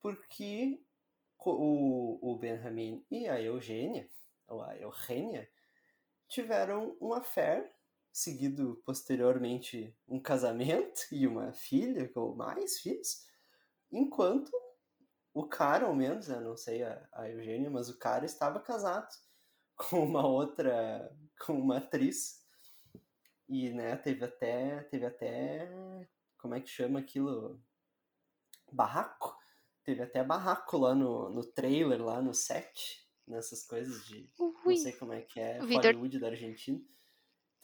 porque o, o Benjamin e a Eugênia, ou a Eugênia, tiveram um affair seguido posteriormente um casamento <laughs> e uma filha, ou mais filhos, enquanto o cara, ao menos, eu não sei a, a Eugênia, mas o cara estava casado <laughs> com uma outra, com uma atriz, e, né, teve até, teve até, como é que chama aquilo? Barraco? Teve até barraco lá no, no trailer, lá no set, nessas coisas de, Ui. não sei como é que é. Hollywood da Argentina.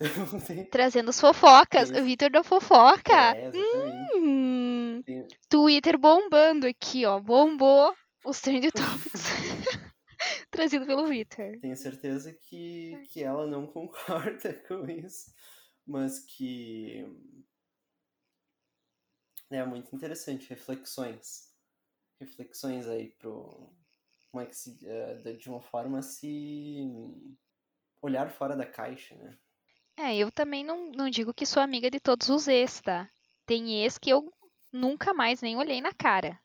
<laughs> Trazendo as fofocas. O Vitor da fofoca. É. Hum. Twitter bombando aqui, ó. Bombou os trend <laughs> topics. <laughs> Trazido pelo Vitor. Tenho certeza que, que ela não concorda com isso. Mas que. É muito interessante. Reflexões. Reflexões aí pro. Como é que se. Eh, de uma forma se. Olhar fora da caixa, né? É, eu também não, não digo que sou amiga de todos os ex, tá? Tem ex que eu nunca mais nem olhei na cara.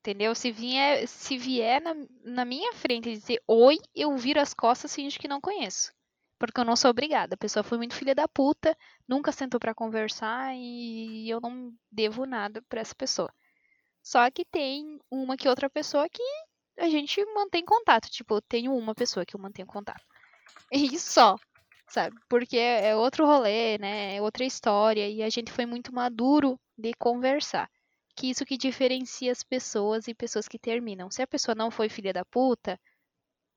Entendeu? Se vier, se vier na, na minha frente dizer oi, eu viro as costas e finge que não conheço. Porque eu não sou obrigada. A pessoa foi muito filha da puta, nunca sentou para conversar e eu não devo nada para essa pessoa. Só que tem uma que outra pessoa que a gente mantém contato. Tipo, eu tenho uma pessoa que eu mantenho contato. <laughs> E só sabe? Porque é, é outro rolê, né? É outra história e a gente foi muito maduro de conversar. Que isso que diferencia as pessoas e pessoas que terminam. Se a pessoa não foi filha da puta,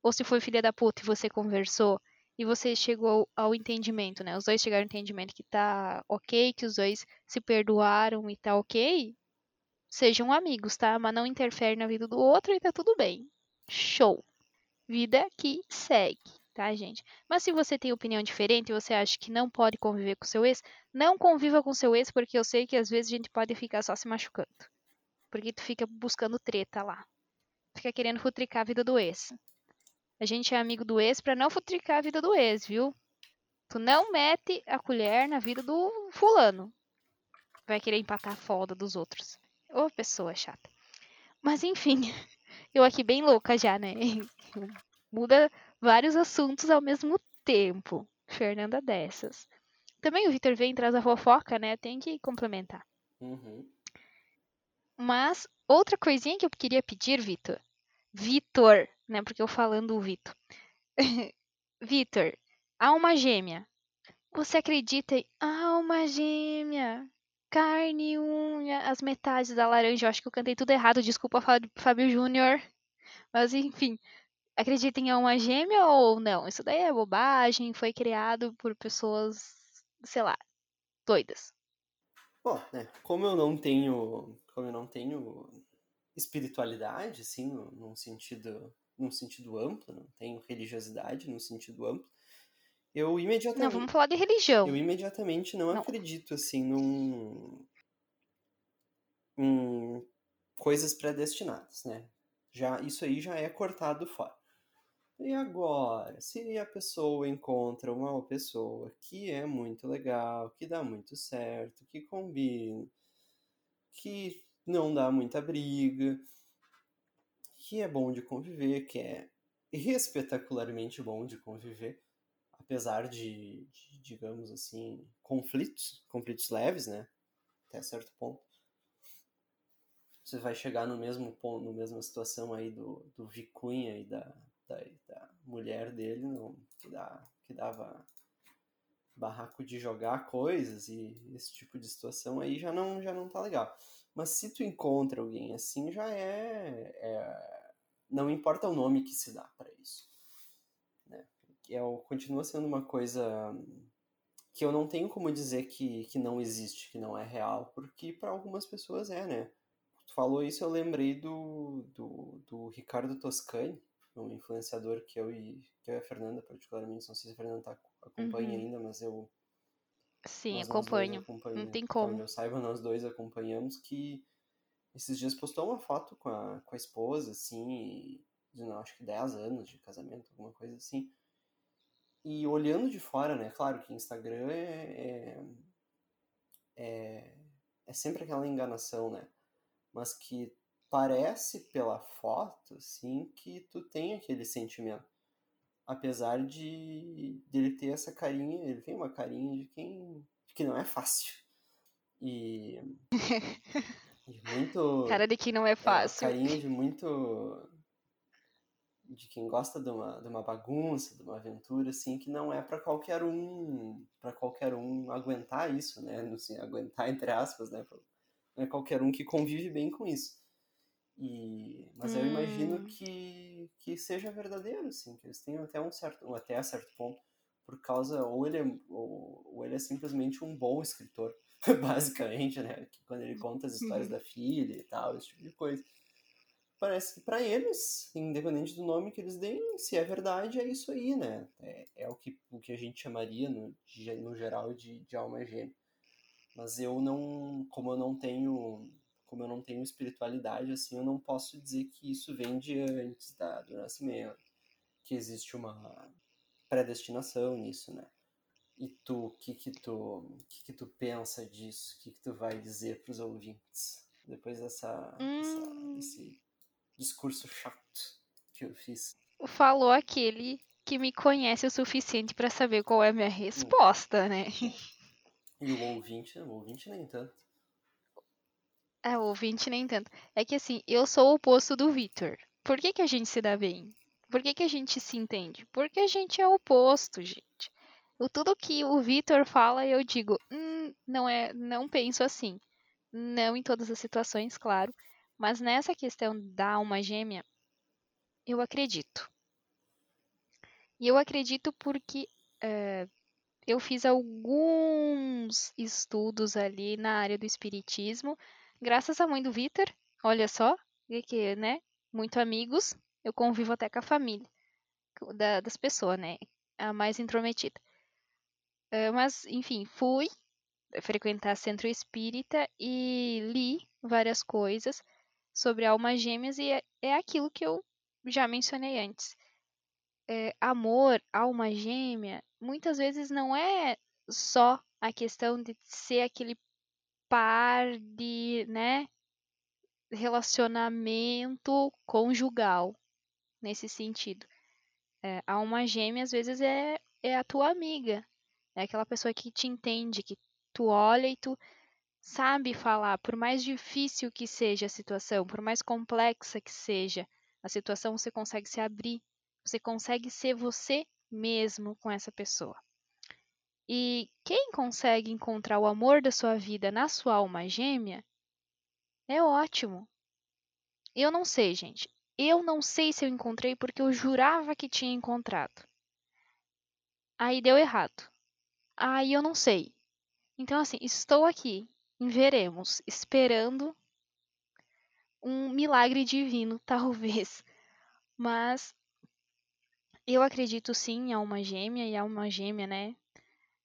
ou se foi filha da puta e você conversou e você chegou ao entendimento, né? Os dois chegaram ao entendimento que tá ok, que os dois se perdoaram e tá ok, sejam amigos, tá? Mas não interfere na vida do outro e tá tudo bem. Show. Vida que segue. Tá, gente? Mas se você tem opinião diferente e você acha que não pode conviver com seu ex, não conviva com seu ex, porque eu sei que às vezes a gente pode ficar só se machucando. Porque tu fica buscando treta lá. Fica querendo futricar a vida do ex. A gente é amigo do ex pra não futricar a vida do ex, viu? Tu não mete a colher na vida do fulano. Vai querer empatar a folga dos outros. Ô, pessoa chata. Mas enfim, <laughs> eu aqui bem louca já, né? <laughs> Muda vários assuntos ao mesmo tempo. Fernanda dessas. Também o Vitor vem e traz a fofoca, né? Tem que complementar. Uhum. Mas outra coisinha que eu queria pedir, Vitor. Vitor, né? Porque eu falando o Vitor. <laughs> Vitor, alma gêmea. Você acredita em alma gêmea? Carne, unha, as metades da laranja. Eu acho que eu cantei tudo errado. Desculpa, Fábio Júnior. Mas enfim, acredita em alma gêmea ou não? Isso daí é bobagem. Foi criado por pessoas, sei lá, doidas. Bom, né? Como eu não tenho, como eu não tenho espiritualidade, assim, num sentido, num sentido amplo, não tenho religiosidade num sentido amplo eu imediatamente. Não, vamos falar de religião. Eu imediatamente não, não. acredito, assim, num. em coisas predestinadas, né? Já, isso aí já é cortado fora. E agora, se a pessoa encontra uma pessoa que é muito legal, que dá muito certo, que combina, que não dá muita briga, que é bom de conviver, que é espetacularmente bom de conviver, apesar de, de, digamos assim, conflitos, conflitos leves, né? Até certo ponto. Você vai chegar no mesmo ponto, na mesma situação aí do, do Vicunha e da, da, da mulher dele, que, que dava barraco de jogar coisas e esse tipo de situação aí já não, já não tá legal. Mas se tu encontra alguém assim, já é, é não importa o nome que se dá para isso é, continua sendo uma coisa que eu não tenho como dizer que, que não existe, que não é real, porque para algumas pessoas é, né? Tu falou isso, eu lembrei do, do, do Ricardo Toscani, um influenciador que eu e, que eu e a Fernanda, particularmente, não sei se a Fernanda tá, acompanha uhum. ainda, mas eu. Sim, acompanho. Não tem como. eu saiba, nós dois acompanhamos que esses dias postou uma foto com a, com a esposa, assim, de não, acho que 10 anos de casamento, alguma coisa assim. E olhando de fora, né? Claro que Instagram é, é, é, é sempre aquela enganação, né? Mas que parece pela foto, assim, que tu tem aquele sentimento. Apesar de, de ele ter essa carinha, ele tem uma carinha de quem de que não é fácil. E, e muito <laughs> cara de que não é fácil. É, carinha de muito de quem gosta de uma, de uma bagunça, de uma aventura, assim, que não é para qualquer um, para qualquer um aguentar isso, né? Assim, aguentar entre aspas, né? Não é qualquer um que convive bem com isso. E, mas hum. eu imagino hum. que, que seja verdadeiro, assim, que eles tenham até um certo, até a certo ponto, por causa ou ele é, ou, ou ele é simplesmente um bom escritor, <laughs> basicamente, né? Que quando ele conta as histórias uhum. da filha e tal, esse tipo de coisa parece que para eles, independente do nome que eles deem, se é verdade, é isso aí, né? É, é o, que, o que a gente chamaria, no, no geral, de, de alma gêmea. Mas eu não, como eu não tenho, como eu não tenho espiritualidade, assim, eu não posso dizer que isso vem de antes da, do nascimento, que existe uma predestinação nisso, né? E tu, o que que tu, que que tu pensa disso? O que que tu vai dizer para os ouvintes depois dessa, hum. desse discurso chato que eu fiz. Falou aquele que me conhece o suficiente para saber qual é a minha resposta, né? <laughs> E o ouvinte, o ouvinte nem tanto. É, o ouvinte nem tanto. É que assim, eu sou o oposto do Victor. Por que, que a gente se dá bem? Por que, que a gente se entende? Porque a gente é oposto, gente. O, tudo que o Victor fala, eu digo, hum, não é, não penso assim. Não em todas as situações, claro. Mas nessa questão da alma gêmea, eu acredito. E eu acredito porque é, eu fiz alguns estudos ali na área do espiritismo, graças à mãe do Vitor, olha só, que, né? Muito amigos, eu convivo até com a família. da- das pessoas, né? A mais intrometida. Eh, mas, enfim, fui frequentar centro espírita e li várias coisas sobre almas gêmeas e é, é aquilo que eu já mencionei antes. É, amor, alma gêmea, muitas vezes não é só a questão de ser aquele par de, né, relacionamento conjugal, nesse sentido. É, alma gêmea, às vezes, é, é a tua amiga, é aquela pessoa que te entende, que tu olha e tu sabe falar, por mais difícil que seja a situação, por mais complexa que seja a situação, você consegue se abrir, você consegue ser você mesmo com essa pessoa. E quem consegue encontrar o amor da sua vida na sua alma gêmea é ótimo. Eu não sei, gente. Eu não sei se eu encontrei porque eu jurava que tinha encontrado. Aí deu errado. Aí eu não sei. Então, assim, estou aqui, em veremos, esperando um milagre divino, <laughs> talvez. Mas eu acredito sim em alma gêmea, e alma gêmea, né?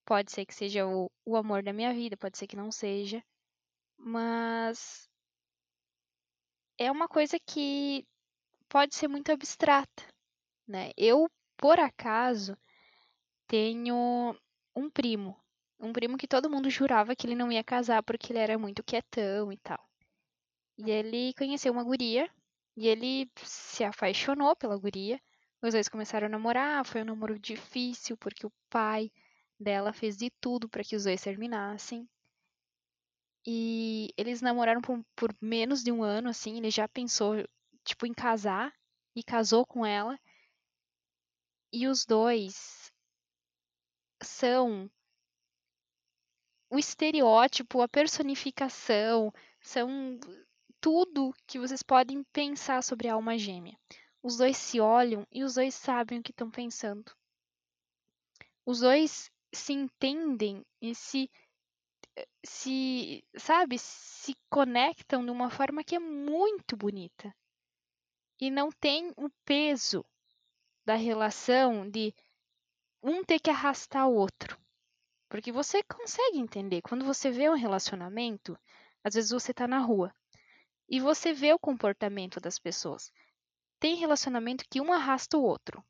Pode ser que seja o, o amor da minha vida, pode ser que não seja. Mas é uma coisa que pode ser muito abstrata, né? Eu, por acaso, tenho um primo. Um primo que todo mundo jurava que ele não ia casar porque ele era muito quietão e tal. E ele conheceu uma guria e ele se apaixonou pela guria. Os dois começaram a namorar, foi um namoro difícil porque o pai dela fez de tudo para que os dois terminassem. E eles namoraram por, por menos de um ano, assim, ele já pensou, tipo, em casar e casou com ela. E os dois são o estereótipo, a personificação, são tudo que vocês podem pensar sobre a alma gêmea. Os dois se olham e os dois sabem o que estão pensando. Os dois se entendem e se se, sabe, se conectam de uma forma que é muito bonita. E não tem o peso da relação de um ter que arrastar o outro. Porque você consegue entender. Quando você vê um relacionamento, às vezes você está na rua e você vê o comportamento das pessoas. Tem relacionamento que um arrasta o outro.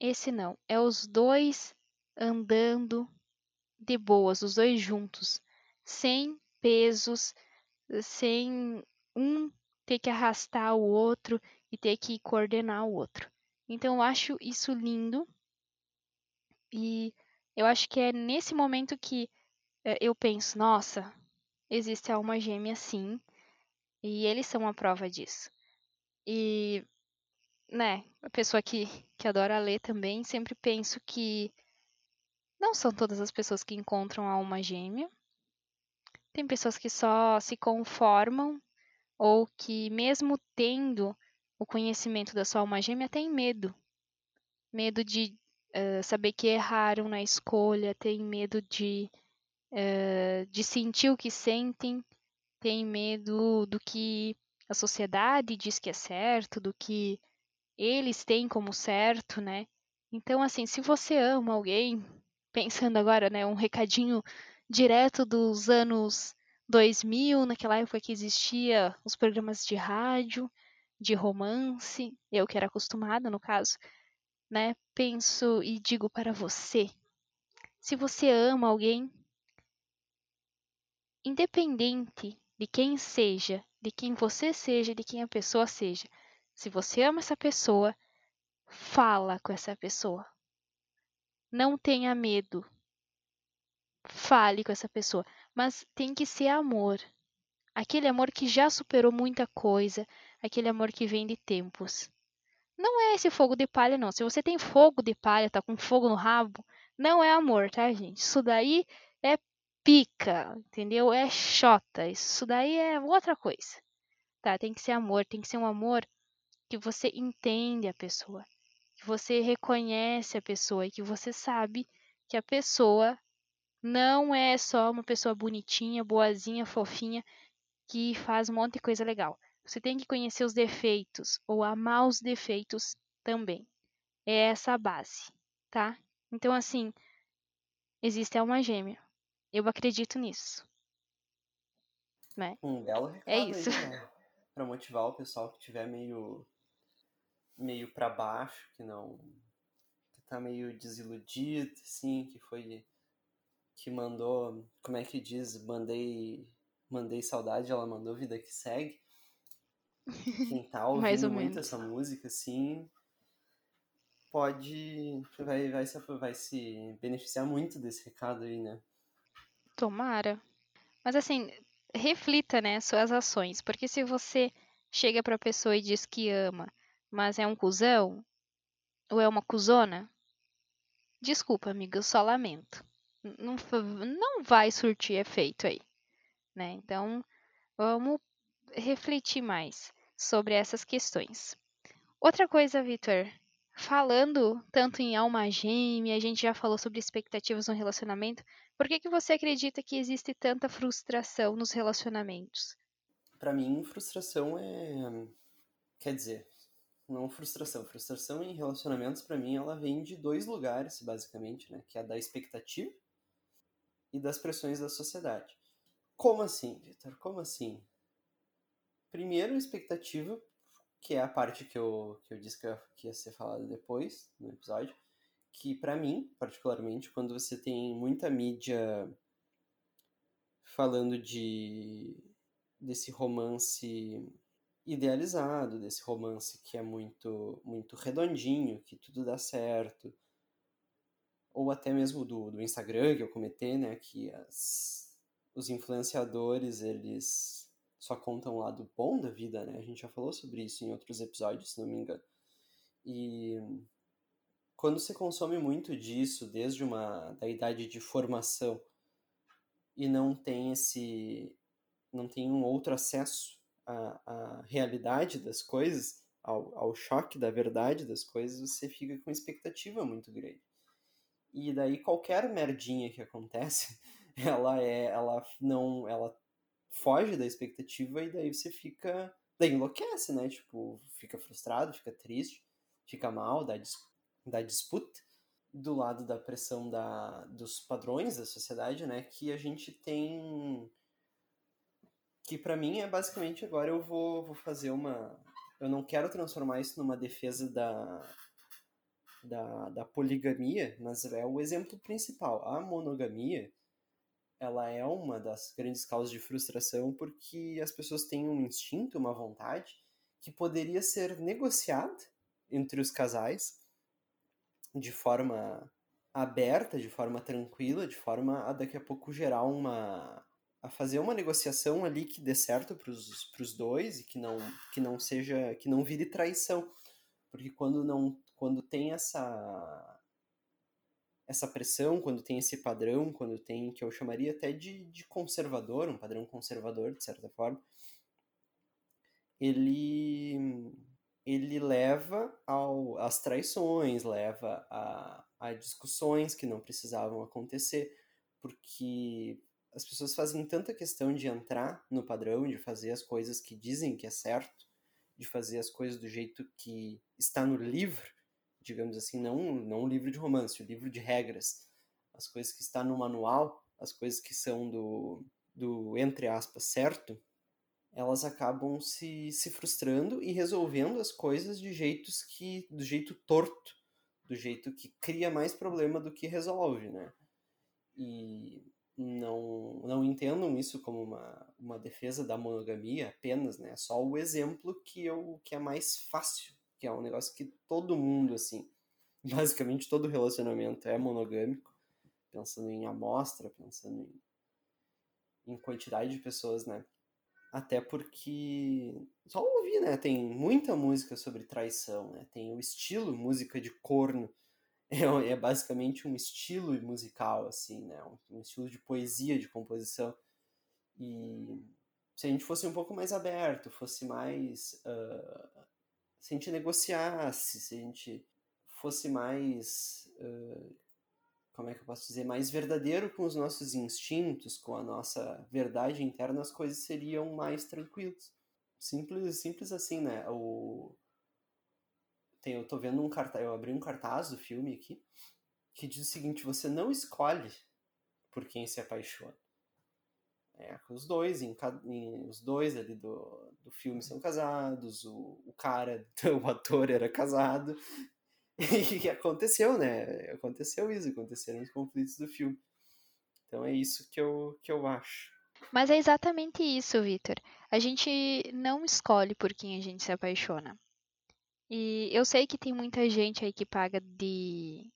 Esse não. É os dois andando de boas, os dois juntos, sem pesos, sem um ter que arrastar o outro e ter que coordenar o outro. Então eu acho isso lindo e eu acho que é nesse momento que eh, eu penso, nossa, existe alma gêmea sim, e eles são a prova disso. E, né, a pessoa que, que adora ler também, sempre penso que não são todas as pessoas que encontram a alma gêmea. Tem pessoas que só se conformam ou que, mesmo tendo o conhecimento da sua alma gêmea, tem medo. Medo de uh, saber que erraram na escolha, tem medo de, uh, de sentir o que sentem, tem medo do que a sociedade diz que é certo, do que eles têm como certo, né? Então, assim, se você ama alguém, pensando agora, né, um recadinho direto dos anos 2000, naquela época que existia os programas de rádio, de romance, eu que era acostumada no caso, né? Penso e digo para você, se você ama alguém, independente de quem seja, de quem você seja, de quem a pessoa seja, se você ama essa pessoa, fala com essa pessoa. Não tenha medo. Fale com essa pessoa, mas tem que ser amor. Aquele amor que já superou muita coisa, aquele amor que vem de tempos. Não é esse fogo de palha, não. Se você tem fogo de palha, tá com fogo no rabo, não é amor, tá, gente? Isso daí é pica, entendeu? É xota. Isso daí é outra coisa. Tá? Tem que ser amor, tem que ser um amor que você entende a pessoa, que você reconhece a pessoa e que você sabe que a pessoa não é só uma pessoa bonitinha, boazinha, fofinha, que faz um monte de coisa legal. Você tem que conhecer os defeitos ou amar os defeitos também. é essa base, tá? Então, assim, existe alma gêmea. Eu acredito nisso. Né? Um belo recado É isso. aí pra, pra motivar o pessoal que tiver meio meio para baixo, que não que tá meio desiludido, assim, que foi que mandou, como é que diz, mandei mandei saudade, ela mandou vida que segue. Quem tá <laughs> ouvindo ou muito essa música, assim, pode vai, vai, se, vai se beneficiar muito desse recado aí, né? Tomara. Mas assim, reflita, né, suas ações, porque se você chega pra pessoa e diz que ama, mas é um cuzão ou é uma cuzona, desculpa, amiga, eu só lamento. Não, não vai surtir efeito aí, né? Então, vamos refletir mais sobre essas questões. Outra coisa, Vitor, falando tanto em alma gêmea, a gente já falou sobre expectativas no relacionamento. Por que, que você acredita que existe tanta frustração nos relacionamentos? Pra mim, frustração é. Quer dizer, não frustração. Frustração em relacionamentos, pra mim, ela vem de dois lugares, basicamente, né? Que é da expectativa e das pressões da sociedade. Como assim, Vitor? Como assim? Primeiro, expectativa, que é a parte que eu, que eu disse que ia- que ia ser falada depois, no episódio, que pra mim, particularmente, quando você tem muita mídia falando de desse romance idealizado, desse romance que é muito muito redondinho, que tudo dá certo, ou até mesmo do, do Instagram que eu comentei, né, que as, os influenciadores eles só contam o lado bom da vida, né? A gente já falou sobre isso em outros episódios, se não me engano. E quando você consome muito disso desde uma da idade de formação e não tem esse não tem um outro acesso à realidade das coisas, ao, ao choque da verdade das coisas, você fica com expectativa muito grande. E daí qualquer merdinha que acontece, <laughs> ela é, ela não, ela foge da expectativa e daí você fica, daí enlouquece, né? Tipo, fica frustrado, fica triste, fica mal, dá, dis, dá disputa do lado da pressão da, dos padrões da sociedade, né? Que a gente tem que para mim é basicamente agora eu vou, vou fazer uma eu não quero transformar isso numa defesa da, da, da poligamia, mas é o exemplo principal. A monogamia, ela é uma das grandes causas de frustração porque as pessoas têm um instinto, uma vontade que poderia ser negociada entre os casais de forma aberta, de forma tranquila, de forma a daqui a pouco gerar uma a fazer uma negociação ali que dê certo para os dois e que não que não seja que não vire traição. Porque quando não quando tem essa essa pressão quando tem esse padrão quando tem que eu chamaria até de, de conservador um padrão conservador de certa forma ele ele leva ao, às traições leva a, a discussões que não precisavam acontecer porque as pessoas fazem tanta questão de entrar no padrão, de fazer as coisas que dizem que é certo, de fazer as coisas do jeito que está no livro, digamos assim, não, não o livro de romance, o livro de regras, as coisas que está no manual, as coisas que são do, do entre aspas, certo, elas acabam se, se frustrando e resolvendo as coisas de jeitos que, do jeito torto, do jeito que cria mais problema do que resolve, né? E não, não entendam isso como uma, uma defesa da monogamia apenas, né? É só o exemplo que, eu, que é mais fácil, que é um negócio que todo mundo, assim, <laughs> basicamente todo relacionamento é monogâmico, pensando em amostra, pensando em, em quantidade de pessoas, né? Até porque, só ouvir, né? Tem muita música sobre traição, né? Tem o estilo música de corno, <laughs> é, é, basicamente um estilo musical, assim, né? Um, um, estilo de poesia, de composição. E se a gente fosse um pouco mais aberto, fosse mais. Uh, se a gente negociasse, se a gente fosse mais. Uh, como é que eu posso dizer? Mais verdadeiro com os nossos instintos, com a nossa verdade interna, as coisas seriam mais tranquilas. Simples, simples assim, né? O, tem, eu tô vendo um cartaz, eu abri um cartaz do filme aqui, que diz o seguinte, você não escolhe por quem se apaixona. É, os dois, em, em, os dois ali do, do filme são casados, o, o cara, <laughs> o ator era casado, <laughs> e aconteceu, né? Aconteceu isso, aconteceram os conflitos do filme. Então é isso que eu, que eu acho. Mas é exatamente isso, Vitor. A gente não escolhe por quem a gente se apaixona. E eu sei que tem muita gente aí que paga de,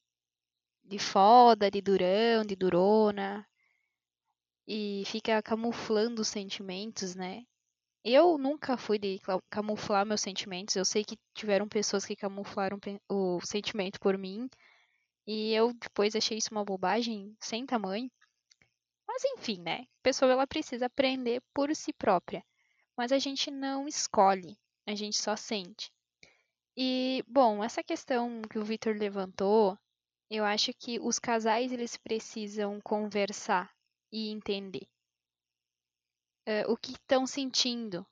de foda, de durão, de durona, e fica camuflando os sentimentos, né? Eu nunca fui de camuflar meus sentimentos. Eu sei que tiveram pessoas que camuflaram o sentimento por mim. E eu depois achei isso uma bobagem sem tamanho. Mas enfim, né? A pessoa ela precisa aprender por si própria. Mas a gente não escolhe, a gente só sente. E, bom, essa questão que o Victor levantou, eu acho que os casais eles precisam conversar e entender uh, o que estão sentindo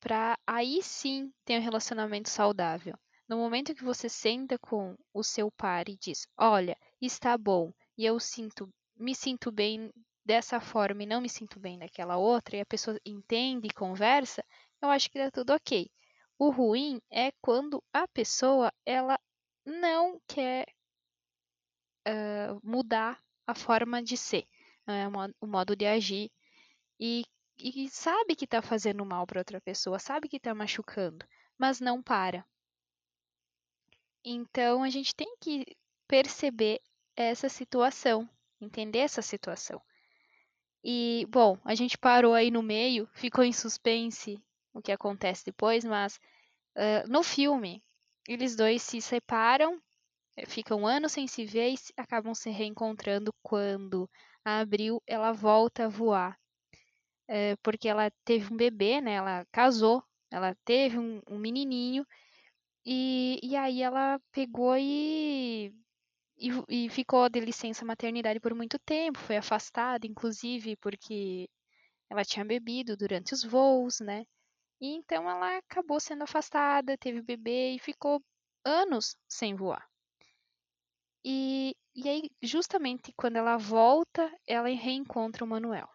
para aí sim ter um relacionamento saudável. No momento que você senta com o seu par e diz: "Olha, está bom e eu sinto, me sinto bem dessa forma e não me sinto bem daquela outra", e a pessoa entende e conversa, eu acho que dá tudo ok. O ruim é quando a pessoa ela não quer uh, mudar a forma de ser né, o modo de agir, e, e sabe que está fazendo mal para outra pessoa, sabe que está machucando, mas não para. Então a gente tem que perceber essa situação, entender essa situação. E, bom, a gente parou aí no meio, ficou em suspense o que acontece depois, mas uh, no filme, eles dois se separam, ficam anos sem se ver e acabam se reencontrando quando a Abril ela volta a voar. É, porque ela teve um bebê, né? Ela casou, ela teve um, um menininho e, e aí ela pegou e, e, e ficou de licença maternidade por muito tempo, foi afastada, inclusive, porque ela tinha bebido durante os voos, né? E então ela acabou sendo afastada, teve bebê e ficou anos sem voar. E, e aí, justamente quando ela volta, ela reencontra o Manuel.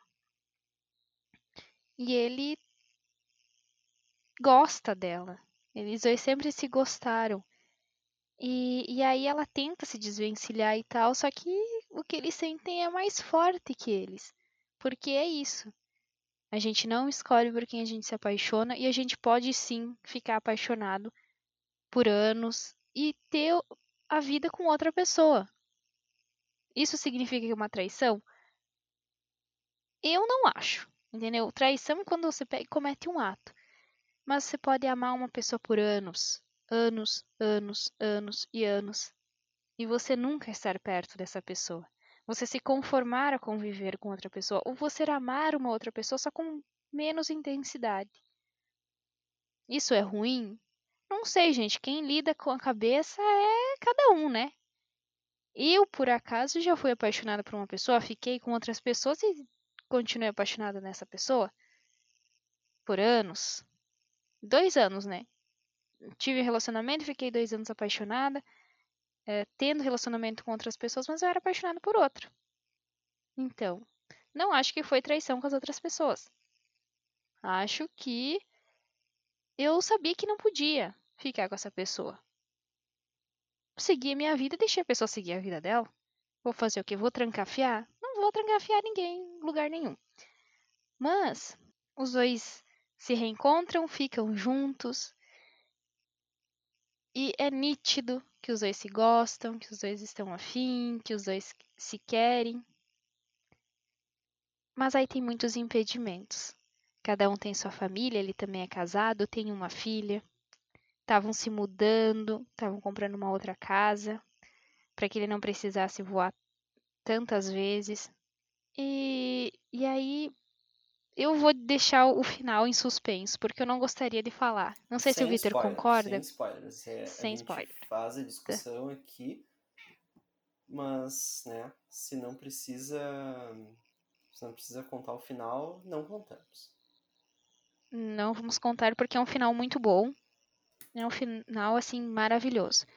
E ele gosta dela. Eles dois sempre se gostaram. E, e aí ela tenta se desvencilhar e tal, só que o que eles sentem é mais forte que eles. Porque é isso. A gente não escolhe por quem a gente se apaixona e a gente pode sim ficar apaixonado por anos e ter a vida com outra pessoa. Isso significa que é uma traição? Eu não acho, entendeu? Traição é quando você pega e comete um ato. Mas você pode amar uma pessoa por anos, anos, anos, anos e anos. E você nunca estar perto dessa pessoa. Você se conformar a conviver com outra pessoa. Ou você amar uma outra pessoa só com menos intensidade. Isso é ruim? Não sei, gente. Quem lida com a cabeça é cada um, né? Eu, por acaso, já fui apaixonada por uma pessoa, fiquei com outras pessoas e continuei apaixonada nessa pessoa por anos. Dois anos, né? Tive relacionamento, fiquei dois anos apaixonada, é, tendo relacionamento com outras pessoas, mas eu era apaixonada por outro. Então, não acho que foi traição com as outras pessoas. Acho que eu sabia que não podia ficar com essa pessoa seguir a minha vida deixei a pessoa seguir a vida dela. Vou fazer o quê? Vou trancafiar? Não vou trancafiar ninguém em lugar nenhum. Mas os dois se reencontram, ficam juntos. E é nítido que os dois se gostam, que os dois estão afim, que os dois se querem. Mas aí tem muitos impedimentos. Cada um tem sua família, ele também é casado, tem uma filha estavam se mudando, estavam comprando uma outra casa, para que ele não precisasse voar tantas vezes. E, e aí eu vou deixar o final em suspenso, porque eu não gostaria de falar. Não sei sem se o Victor concorda. Sem spoilers. É, sem spoiler. faz a discussão tá. aqui, mas, né, se não precisa. Se não precisa contar o final, não contamos. Não vamos contar porque é um final muito bom. É um final, assim, maravilhoso.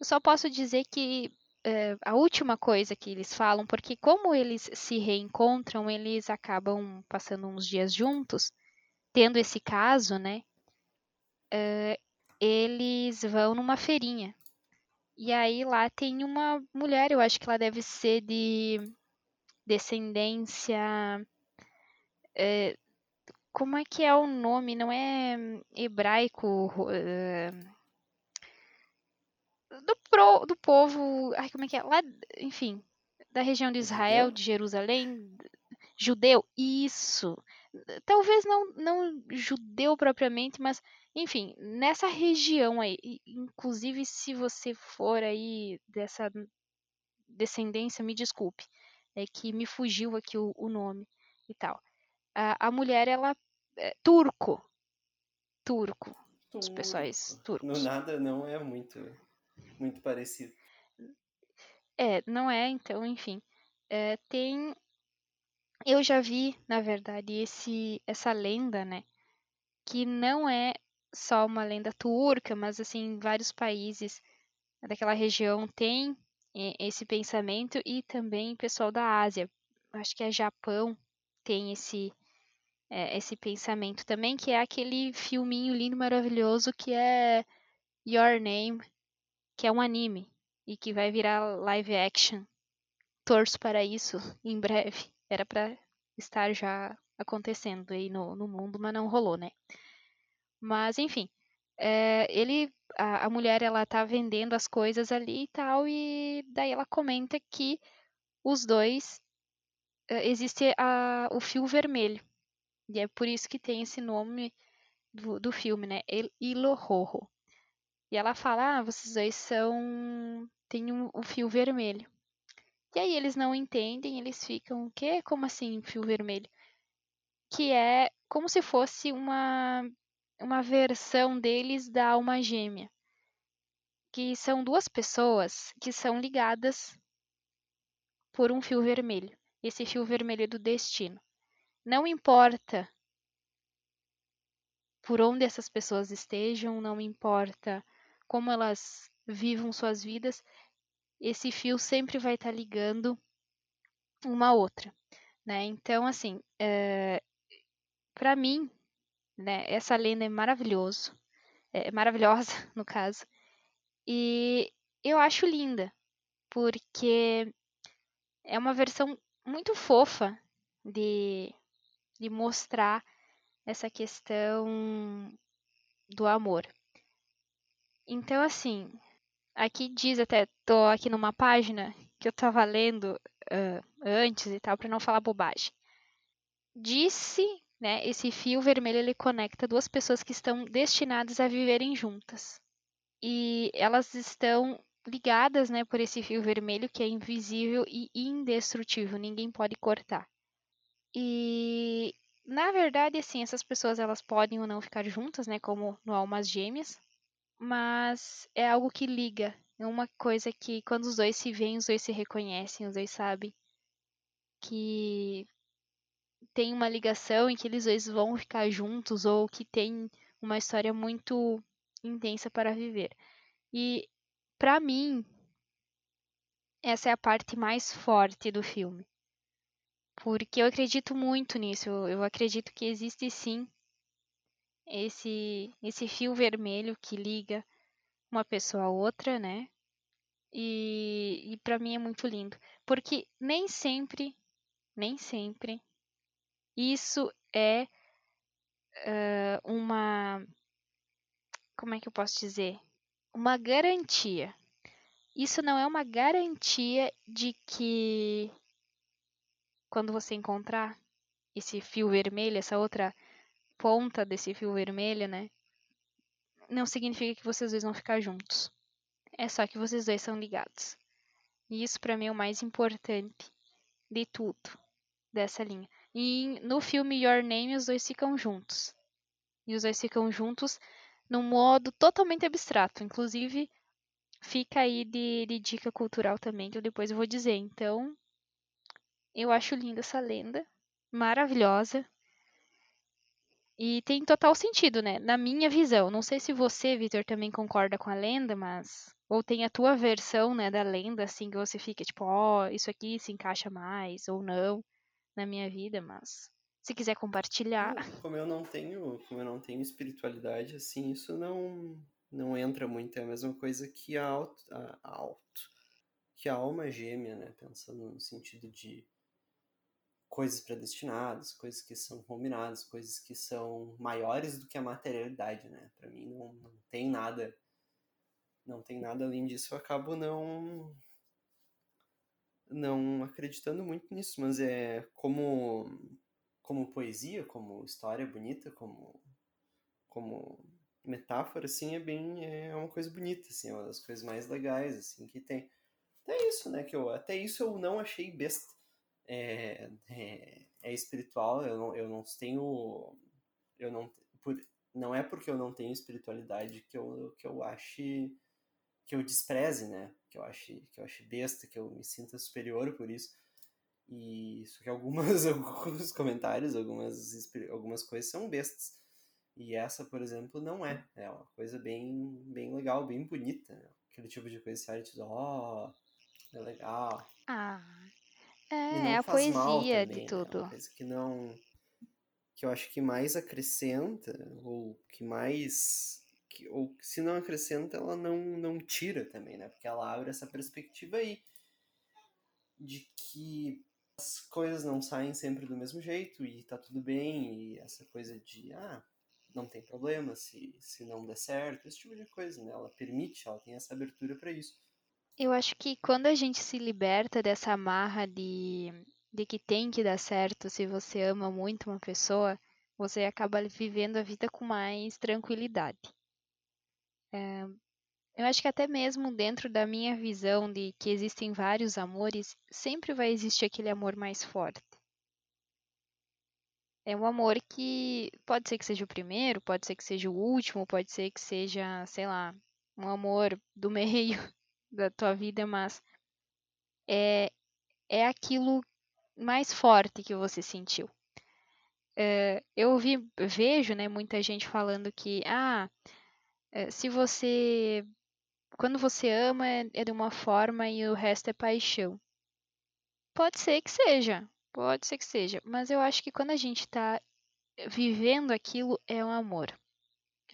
Eu só posso dizer que uh, a última coisa que eles falam, porque como eles se reencontram, eles acabam passando uns dias juntos, tendo esse caso, né? Uh, eles vão numa feirinha. E aí lá tem uma mulher, eu acho que ela deve ser de descendência. Uh, como é que é o nome? Não é hebraico. Uh, do, pro, do povo. Ai, como é que é? Lá, enfim, da região de Israel, de Jerusalém. Judeu, isso. Talvez não, não judeu propriamente, mas enfim, nessa região aí, inclusive se você for aí dessa descendência, me desculpe, é que me fugiu aqui o, o nome e tal. A, a mulher, ela é turco. Turco. Os pessoais turcos. No nada não é muito muito parecido. É, não é, então, enfim. É, tem. Eu já vi, na verdade, esse, essa lenda, né? Que não é só uma lenda turca, mas assim, vários países daquela região tem esse pensamento e também pessoal da Ásia. Acho que é Japão tem esse é, esse pensamento também, que é aquele filminho lindo, maravilhoso que é Your Name, que é um anime e que vai virar live action. Torço para isso <laughs> em breve. Era para estar já acontecendo aí no, no mundo, mas não rolou, né? Mas enfim, é, ele, a, a, mulher, ela tá vendendo as coisas ali e tal, e daí ela comenta que os dois é, existe a, o fio vermelho. E é por isso que tem esse nome do, do filme, né? El Hilo Rojo. E ela fala: Ah, vocês dois são. tem um, um fio vermelho. E aí eles não entendem, eles ficam: O quê? Como assim fio vermelho? Que é como se fosse uma, uma versão deles da alma gêmea. Que são duas pessoas que são ligadas por um fio vermelho. Esse fio vermelho é do destino. Não importa por onde essas pessoas estejam, não importa como elas vivam suas vidas, esse fio sempre vai estar tá ligando uma outra, né? Então, assim, é, para mim, né, essa lenda é maravilhoso, é maravilhosa <laughs> no caso, e eu acho linda, porque é uma versão muito fofa de, de mostrar essa questão do amor. Então, assim, aqui diz até, tô aqui numa página que eu tava lendo uh, antes e tal, para não falar bobagem. Disse, né, esse fio vermelho ele conecta duas pessoas que estão destinadas a viverem juntas. E elas estão ligadas, né, por esse fio vermelho que é invisível e indestrutível, ninguém pode cortar. E na verdade, assim, essas pessoas elas podem ou não ficar juntas, né, como no Almas Gêmeas, mas é algo que liga. É uma coisa que quando os dois se veem, os dois se reconhecem, os dois sabem que tem uma ligação e que eles dois vão ficar juntos ou que tem uma história muito intensa para viver. E para mim essa é a parte mais forte do filme. Porque eu acredito muito nisso. Eu acredito que existe sim esse esse fio vermelho que liga uma pessoa a outra, né? E, e para mim é muito lindo, porque nem sempre, nem sempre isso é uh, uma como é que eu posso dizer? Uma garantia. Isso não é uma garantia de que quando você encontrar esse fio vermelho, essa outra ponta desse fio vermelho, né? Não significa que vocês dois vão ficar juntos. É só que vocês dois são ligados. E isso para mim é o mais importante de tudo dessa linha. E no filme Your Name os dois ficam juntos. E os dois ficam juntos num modo totalmente abstrato. Inclusive, fica aí de, de dica cultural também, que eu depois vou dizer. Então, eu acho linda essa lenda. Maravilhosa. E tem total sentido, né? Na minha visão. Não sei se você, Vitor, também concorda com a lenda, mas. Ou tem a tua versão, né, da lenda, assim, que você fica tipo, ó, oh, isso aqui se encaixa mais, ou não, na minha vida, mas. Se quiser compartilhar. Como eu não tenho, como eu não tenho espiritualidade, assim, isso não não entra muito. É a mesma coisa que a alto, a, a alto que a alma gêmea, né? Pensando no sentido de coisas predestinadas, coisas que são combinadas, coisas que são maiores do que a materialidade, né? Para mim não, não tem nada não tem nada além disso. Eu acabo não não acreditando muito nisso, mas é como como poesia, como história bonita, como como metáfora assim é bem é uma coisa bonita, assim, é uma das coisas mais legais assim que tem. É isso, né? Que eu até isso eu não achei besta é, é, é espiritual, eu não, eu não tenho. Eu não, por, não é porque eu não tenho espiritualidade que eu, que eu ache. que eu despreze, né? Que eu ache, que eu ache besta, que eu me sinta superior por isso. E só que algumas, <laughs> alguns comentários, algumas, algumas coisas são bestas. E essa, por exemplo, não é. É uma coisa bem, bem legal, bem bonita. Né? Aquele tipo de coisa que você diz, ó, oh, é legal. Ah, é, é a poesia de tudo. Né? Uma coisa que não. que eu acho que mais acrescenta, ou que mais. Que, ou se não acrescenta, ela não, não tira também, né? Porque ela abre essa perspectiva aí de que as coisas não saem sempre do mesmo jeito e tá tudo bem, e essa coisa de, ah, não tem problema se, se não der certo, esse tipo de coisa, né? Ela permite, ela tem essa abertura para isso. Eu acho que quando a gente se liberta dessa amarra de, de que tem que dar certo se você ama muito uma pessoa, você acaba vivendo a vida com mais tranquilidade. É, eu acho que até mesmo dentro da minha visão de que existem vários amores, sempre vai existir aquele amor mais forte. É um amor que pode ser que seja o primeiro, pode ser que seja o último, pode ser que seja, sei lá, um amor do meio, <laughs> da tua vida, mas é, é aquilo mais forte que você sentiu. É, eu vejo, né, muita gente falando que, ah, é, se você, quando você ama é, é de uma forma e o resto é paixão. Pode ser que seja, pode ser que seja, mas eu acho que quando a gente está vivendo aquilo é um amor.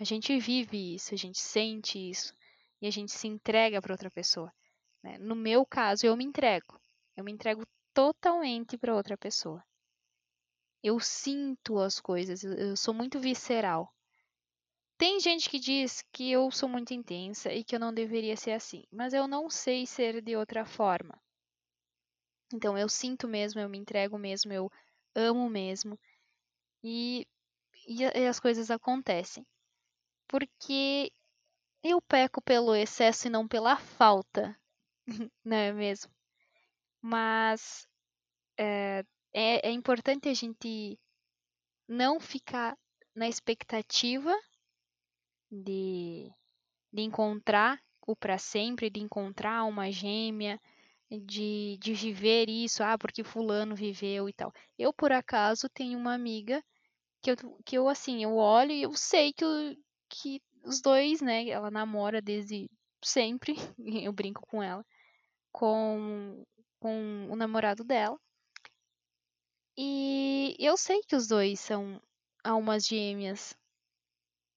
A gente vive isso, a gente sente isso e a gente se entrega para outra pessoa. Né? No meu caso, eu me entrego. Eu me entrego totalmente para outra pessoa. Eu sinto as coisas, eu sou muito visceral. Tem gente que diz que eu sou muito intensa e que eu não deveria ser assim, mas eu não sei ser de outra forma. Então eu sinto mesmo, eu me entrego mesmo, eu amo mesmo e, e, e as coisas acontecem. Porque eu peco pelo excesso e não pela falta, <laughs> não é mesmo? Mas é, é, é importante a gente não ficar na expectativa de, de encontrar o para sempre, de encontrar uma gêmea, de, de viver isso, ah, porque fulano viveu e tal. Eu, por acaso, tenho uma amiga que eu, que eu assim, eu olho e eu sei que, eu, que os dois, né? Ela namora desde sempre, <laughs> eu brinco com ela, com, com o namorado dela. E eu sei que os dois são almas gêmeas,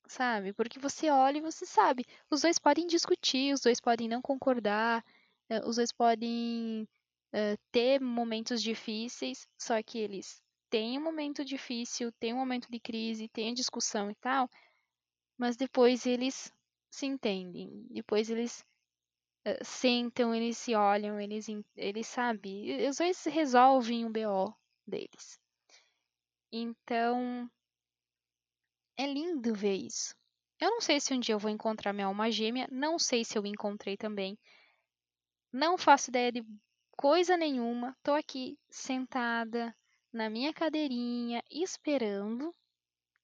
sabe? Porque você olha e você sabe. Os dois podem discutir, os dois podem não concordar, eh, os dois podem uh, ter momentos difíceis, só que eles têm um momento difícil, têm um momento de crise, têm discussão e tal, mas depois eles se entendem, depois eles uh, sentam, eles se olham, eles, eles sabem, às vezes resolvem o BO deles. Então, é lindo ver isso. Eu não sei se um dia eu vou encontrar minha alma gêmea, não sei se eu encontrei também. Não faço ideia de coisa nenhuma. Tô aqui sentada na minha cadeirinha esperando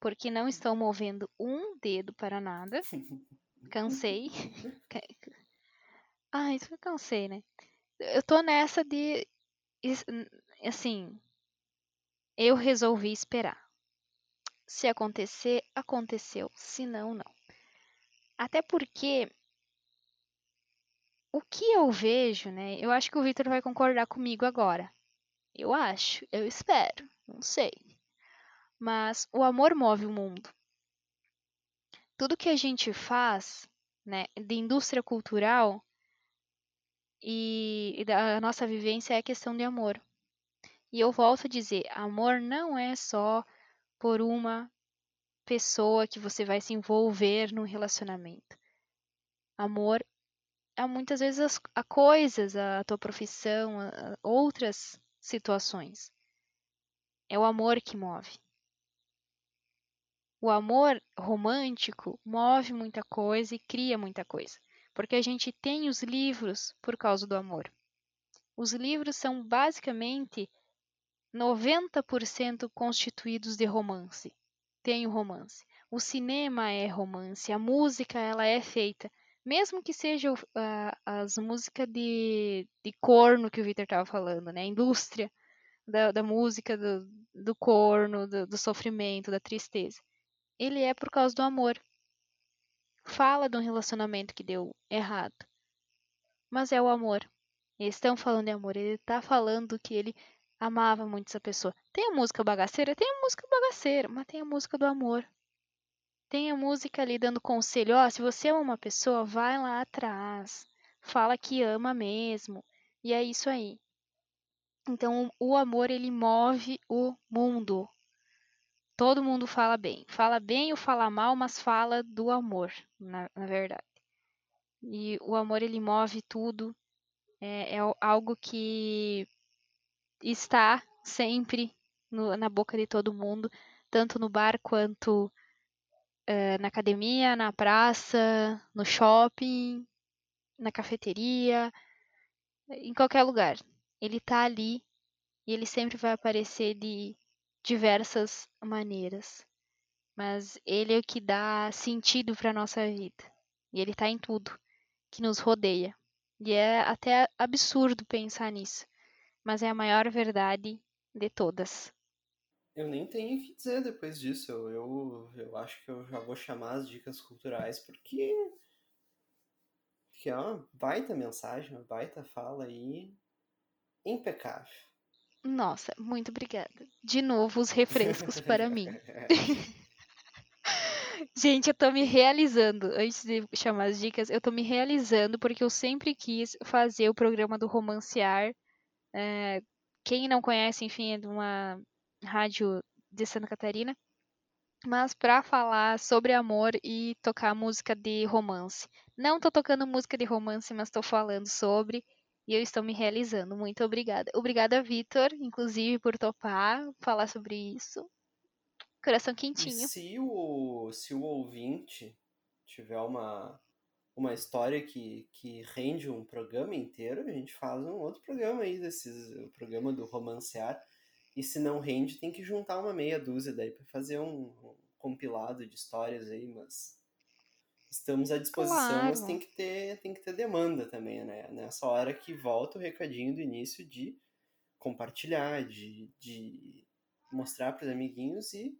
porque não estão movendo um dedo para nada. <laughs> Cansei. <laughs> Ai, eu cansei, né? Eu tô nessa de. Assim. Eu resolvi esperar. Se acontecer, aconteceu. Se não, não. Até porque o que eu vejo, né? Eu acho que o Victor vai concordar comigo agora. Eu acho, eu espero, não sei. Mas o amor move o mundo. Tudo que a gente faz, né, de indústria cultural e, da nossa vivência é questão de amor. E eu volto a dizer, amor não é só por uma pessoa que você vai se envolver num relacionamento. Amor é muitas vezes a coisas, a tua profissão, a outras situações. É o amor que move. O amor romântico move muita coisa e cria muita coisa, porque a gente tem os livros por causa do amor. Os livros são basicamente 90% constituídos de romance. Tem o romance. O cinema é romance, a música ela é feita, mesmo que seja uh, as músicas de, de corno que o Victor estava falando, né? A indústria da, da música do, do corno, do, do sofrimento, da tristeza. Ele é por causa do amor. Fala de um relacionamento que deu errado. Mas é o amor. Eles estão falando de amor. Ele está falando que ele amava muito essa pessoa. Tem a música bagaceira? Tem a música bagaceira, mas tem a música do amor. Tem a música ali dando conselho, ó, oh, se você ama uma pessoa, vai lá atrás. Fala que ama mesmo. E é isso aí. Então, o amor ele move o mundo. Todo mundo fala bem. Fala bem ou fala mal, mas fala do amor, na, na verdade. E o amor ele move tudo. É, é algo que está sempre no, na boca de todo mundo, tanto no bar quanto uh, na academia, na praça, no shopping, na cafeteria, em qualquer lugar. Ele está ali e ele sempre vai aparecer de diversas maneiras. Mas ele é o que dá sentido para nossa vida. E ele está em tudo que nos rodeia. E é até absurdo pensar nisso mas é a maior verdade de todas. Eu nem tenho o que dizer depois disso. Eu, eu, eu acho que eu já vou chamar as dicas culturais porque, porque é uma baita mensagem, uma baita fala aí impecável. Nossa, muito obrigada. De novo, os refrescos para mim. <laughs> Gente, eu tô me realizando. Antes de chamar as dicas, eu tô me realizando porque eu sempre quis fazer o programa do Romancear é, quem não conhece, enfim, é de uma rádio de Santa Catarina, mas para falar sobre amor e tocar música de romance. Não tô tocando música de romance, mas estou falando sobre e eu estou me realizando. Muito obrigada. Obrigada, Vitor, inclusive, por topar falar sobre isso. Coração quentinho. E se o, se o ouvinte tiver uma uma história que, que rende um programa inteiro, a gente faz um outro programa aí, desses, o programa do romancear. E se não rende, tem que juntar uma meia dúzia daí para fazer um, um, compilado de histórias aí, mas estamos à disposição, claro. mas tem que ter tem que ter demanda também, né? Nessa hora que volta o recadinho do início de compartilhar, de, de mostrar para os amiguinhos e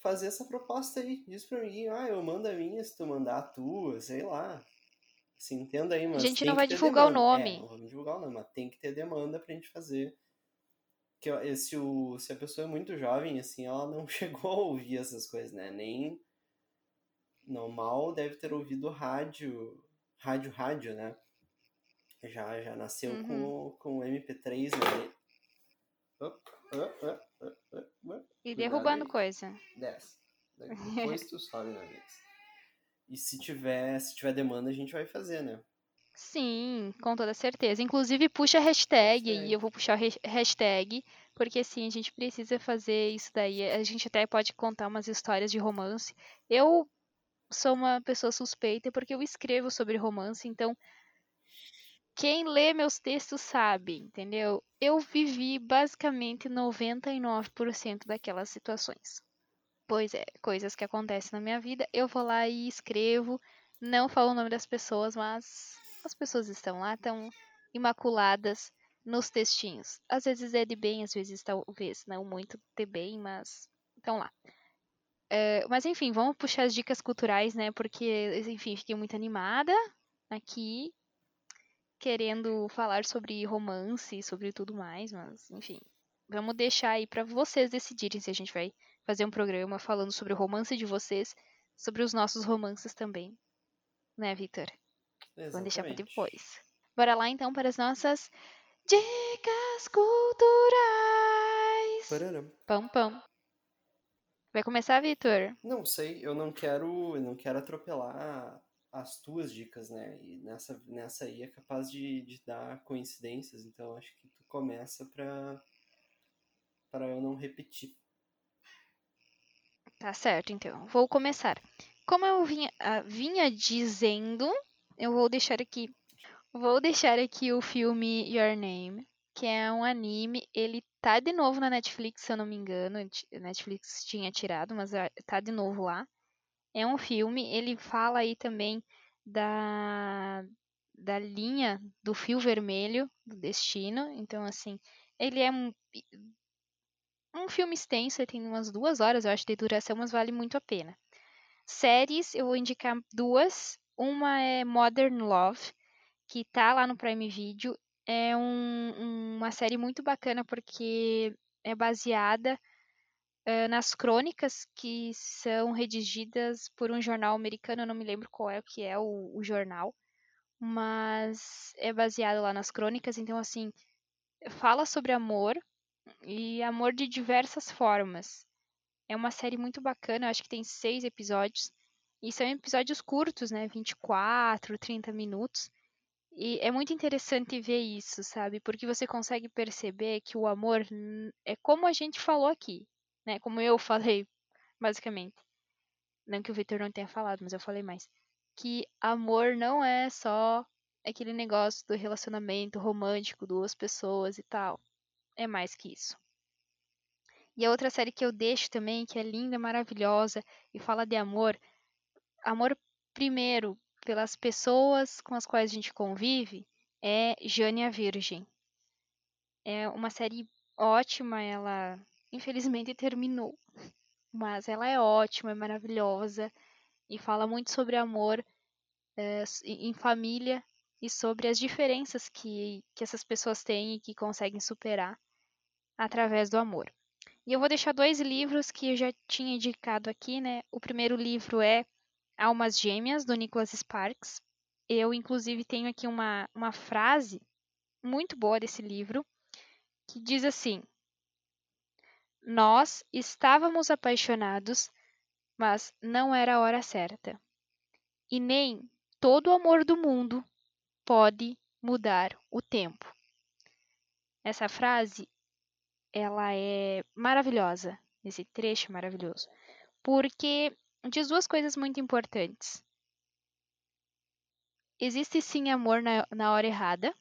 fazer essa proposta aí. Diz pra mim, ah, eu mando a minha se tu mandar a tua, sei lá. Se entenda aí, mas. A gente não vai divulgar demanda. o nome. É, não vamos divulgar o nome, mas tem que ter demanda pra gente fazer. Que se, o, se a pessoa é muito jovem, assim, ela não <laughs> chegou a ouvir essas coisas, né? Nem. Não mal deve ter ouvido rádio. Rádio, rádio, né? Já, já nasceu uhum. com, com MP3, né? E derrubando aí. coisa. Desce. Depois <laughs> tu sobe na vez. E se tiver, se tiver demanda, a gente vai fazer, né? Sim, com toda certeza. Inclusive, puxa a hashtag, hashtag. e eu vou puxar a hashtag, porque sim, a gente precisa fazer isso daí. A gente até pode contar umas histórias de romance. Eu sou uma pessoa suspeita porque eu escrevo sobre romance, então quem lê meus textos sabe, entendeu? Eu vivi basicamente 99% daquelas situações. Pois é, coisas que acontecem na minha vida, eu vou lá e escrevo, não falo o nome das pessoas, mas as pessoas estão lá, estão imaculadas nos textinhos. Às vezes é de bem, às vezes talvez não muito de bem, mas Então lá. É, mas enfim, vamos puxar as dicas culturais, né? Porque, enfim, fiquei muito animada aqui, querendo falar sobre romance, sobre tudo mais, mas enfim, vamos deixar aí para vocês decidirem se a gente vai fazer um programa falando sobre o romance de vocês, sobre os nossos romances também, né, Victor? Vamos deixar para depois. Bora lá então para as nossas dicas culturais. Pararam. Pam pam. Vai começar, Vitor? Não sei, eu não quero, eu não quero atropelar as tuas dicas, né? E nessa, nessa aí é capaz de, de dar coincidências, então acho que tu começa para para eu não repetir. Tá certo, então. Vou começar. Como eu vinha, uh, vinha dizendo, eu vou deixar aqui. Vou deixar aqui o filme Your Name, que é um anime. Ele tá de novo na Netflix, se eu não me engano. Netflix tinha tirado, mas ah, tá de novo lá. É um filme, ele fala aí também da, da linha do fio vermelho do destino. Então, assim, ele é um, um filme extenso, ele tem umas duas horas, eu acho, de duração, mas vale muito a pena. Séries, eu vou indicar duas. Uma é Modern Love, que tá lá no Prime Video. É um, uma série muito bacana porque é baseada uh, nas crônicas que são redigidas por um jornal americano, eu não me lembro qual é o que é o, o jornal, mas é baseado lá nas crônicas, então assim, fala sobre amor e amor de diversas formas. É uma série muito bacana, eu acho que tem seis episódios. E são episódios curtos, né? 24, 30 minutos. E é muito interessante ver isso, sabe? Porque você consegue perceber que o amor é como a gente falou aqui, né? Como eu <laughs> falei, basicamente. Não que o Victor não tenha falado, mas eu falei mais. Que amor não é só aquele negócio do relacionamento romântico, duas pessoas e tal. É mais que isso. E a outra série que eu deixo também, que é linda, maravilhosa e fala de amor. Amor, primeiro, pelas pessoas com as quais a gente convive, é Jane a Virgem. É uma série ótima, ela infelizmente terminou, <laughs> mas ela é ótima, é maravilhosa e fala muito sobre amor é, em família e sobre as diferenças que, que essas pessoas têm e que conseguem superar através do amor. E eu vou deixar dois livros que eu já tinha indicado aqui, né? O primeiro livro é Almas Gêmeas, do Nicholas Sparks. Eu, inclusive, tenho aqui uma, uma frase muito boa desse livro, que diz assim: Nós estávamos apaixonados, mas não era a hora certa. E nem todo o amor do mundo pode mudar o tempo. Essa frase ela é maravilhosa, esse trecho é maravilhoso, porque diz duas coisas muito importantes. Existe sim amor na, na hora errada,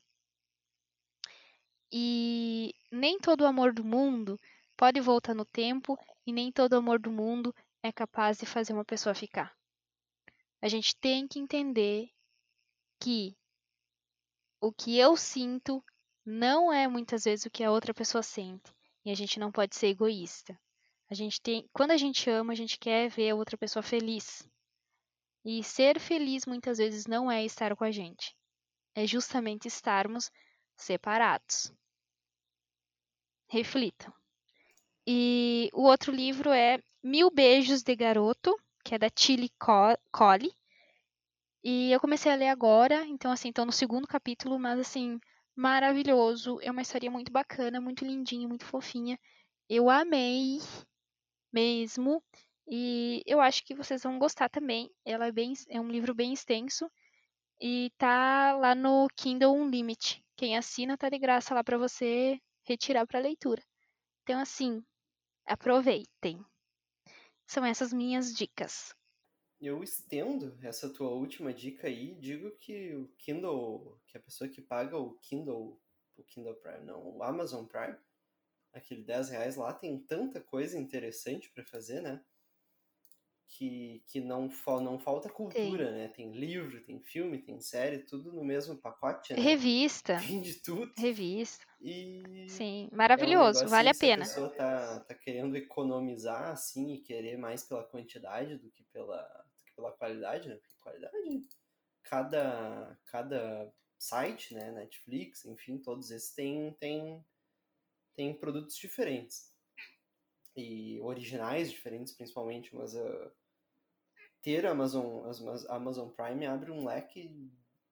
e nem todo amor do mundo pode voltar no tempo, e nem todo amor do mundo é capaz de fazer uma pessoa ficar. A gente tem que entender que o que eu sinto não é muitas vezes o que a outra pessoa sente. E a gente não pode ser egoísta. A gente tem, quando a gente ama, a gente quer ver a outra pessoa feliz. E ser feliz muitas vezes não é estar com a gente. É justamente estarmos separados. Reflitam. E o outro livro é Mil Beijos de Garoto, que é da Tilly Colley. E eu comecei a ler agora, então assim, estou no segundo capítulo, mas assim, maravilhoso. É uma história muito bacana, muito lindinha, muito fofinha. Eu amei mesmo. E eu acho que vocês vão gostar também. Ela é bem, é um livro bem extenso e tá lá no Kindle Unlimited. Quem assina tá de graça lá para você retirar para leitura. Então assim, aproveitem. São essas minhas dicas eu estendo essa tua última dica aí, digo que o Kindle, que a pessoa que paga o Kindle, o Kindle Prime, não, o Amazon Prime, aquele 10 reais lá, tem tanta coisa interessante para fazer, né? que, que não, não falta cultura, tem. né? Tem livro, tem filme, tem série, tudo no mesmo pacote, né? Revista. Tem de tudo. Revista. E Sim, maravilhoso, é um vale a pena. Se a pessoa tá, tá querendo economizar, assim, e querer mais pela quantidade do que pela, do que pela qualidade, né? Porque qualidade, cada, cada site, né? Netflix, enfim, todos esses têm, têm, têm produtos diferentes. E originais diferentes, principalmente, mas uh, ter Amazon, Amazon Prime abre um leque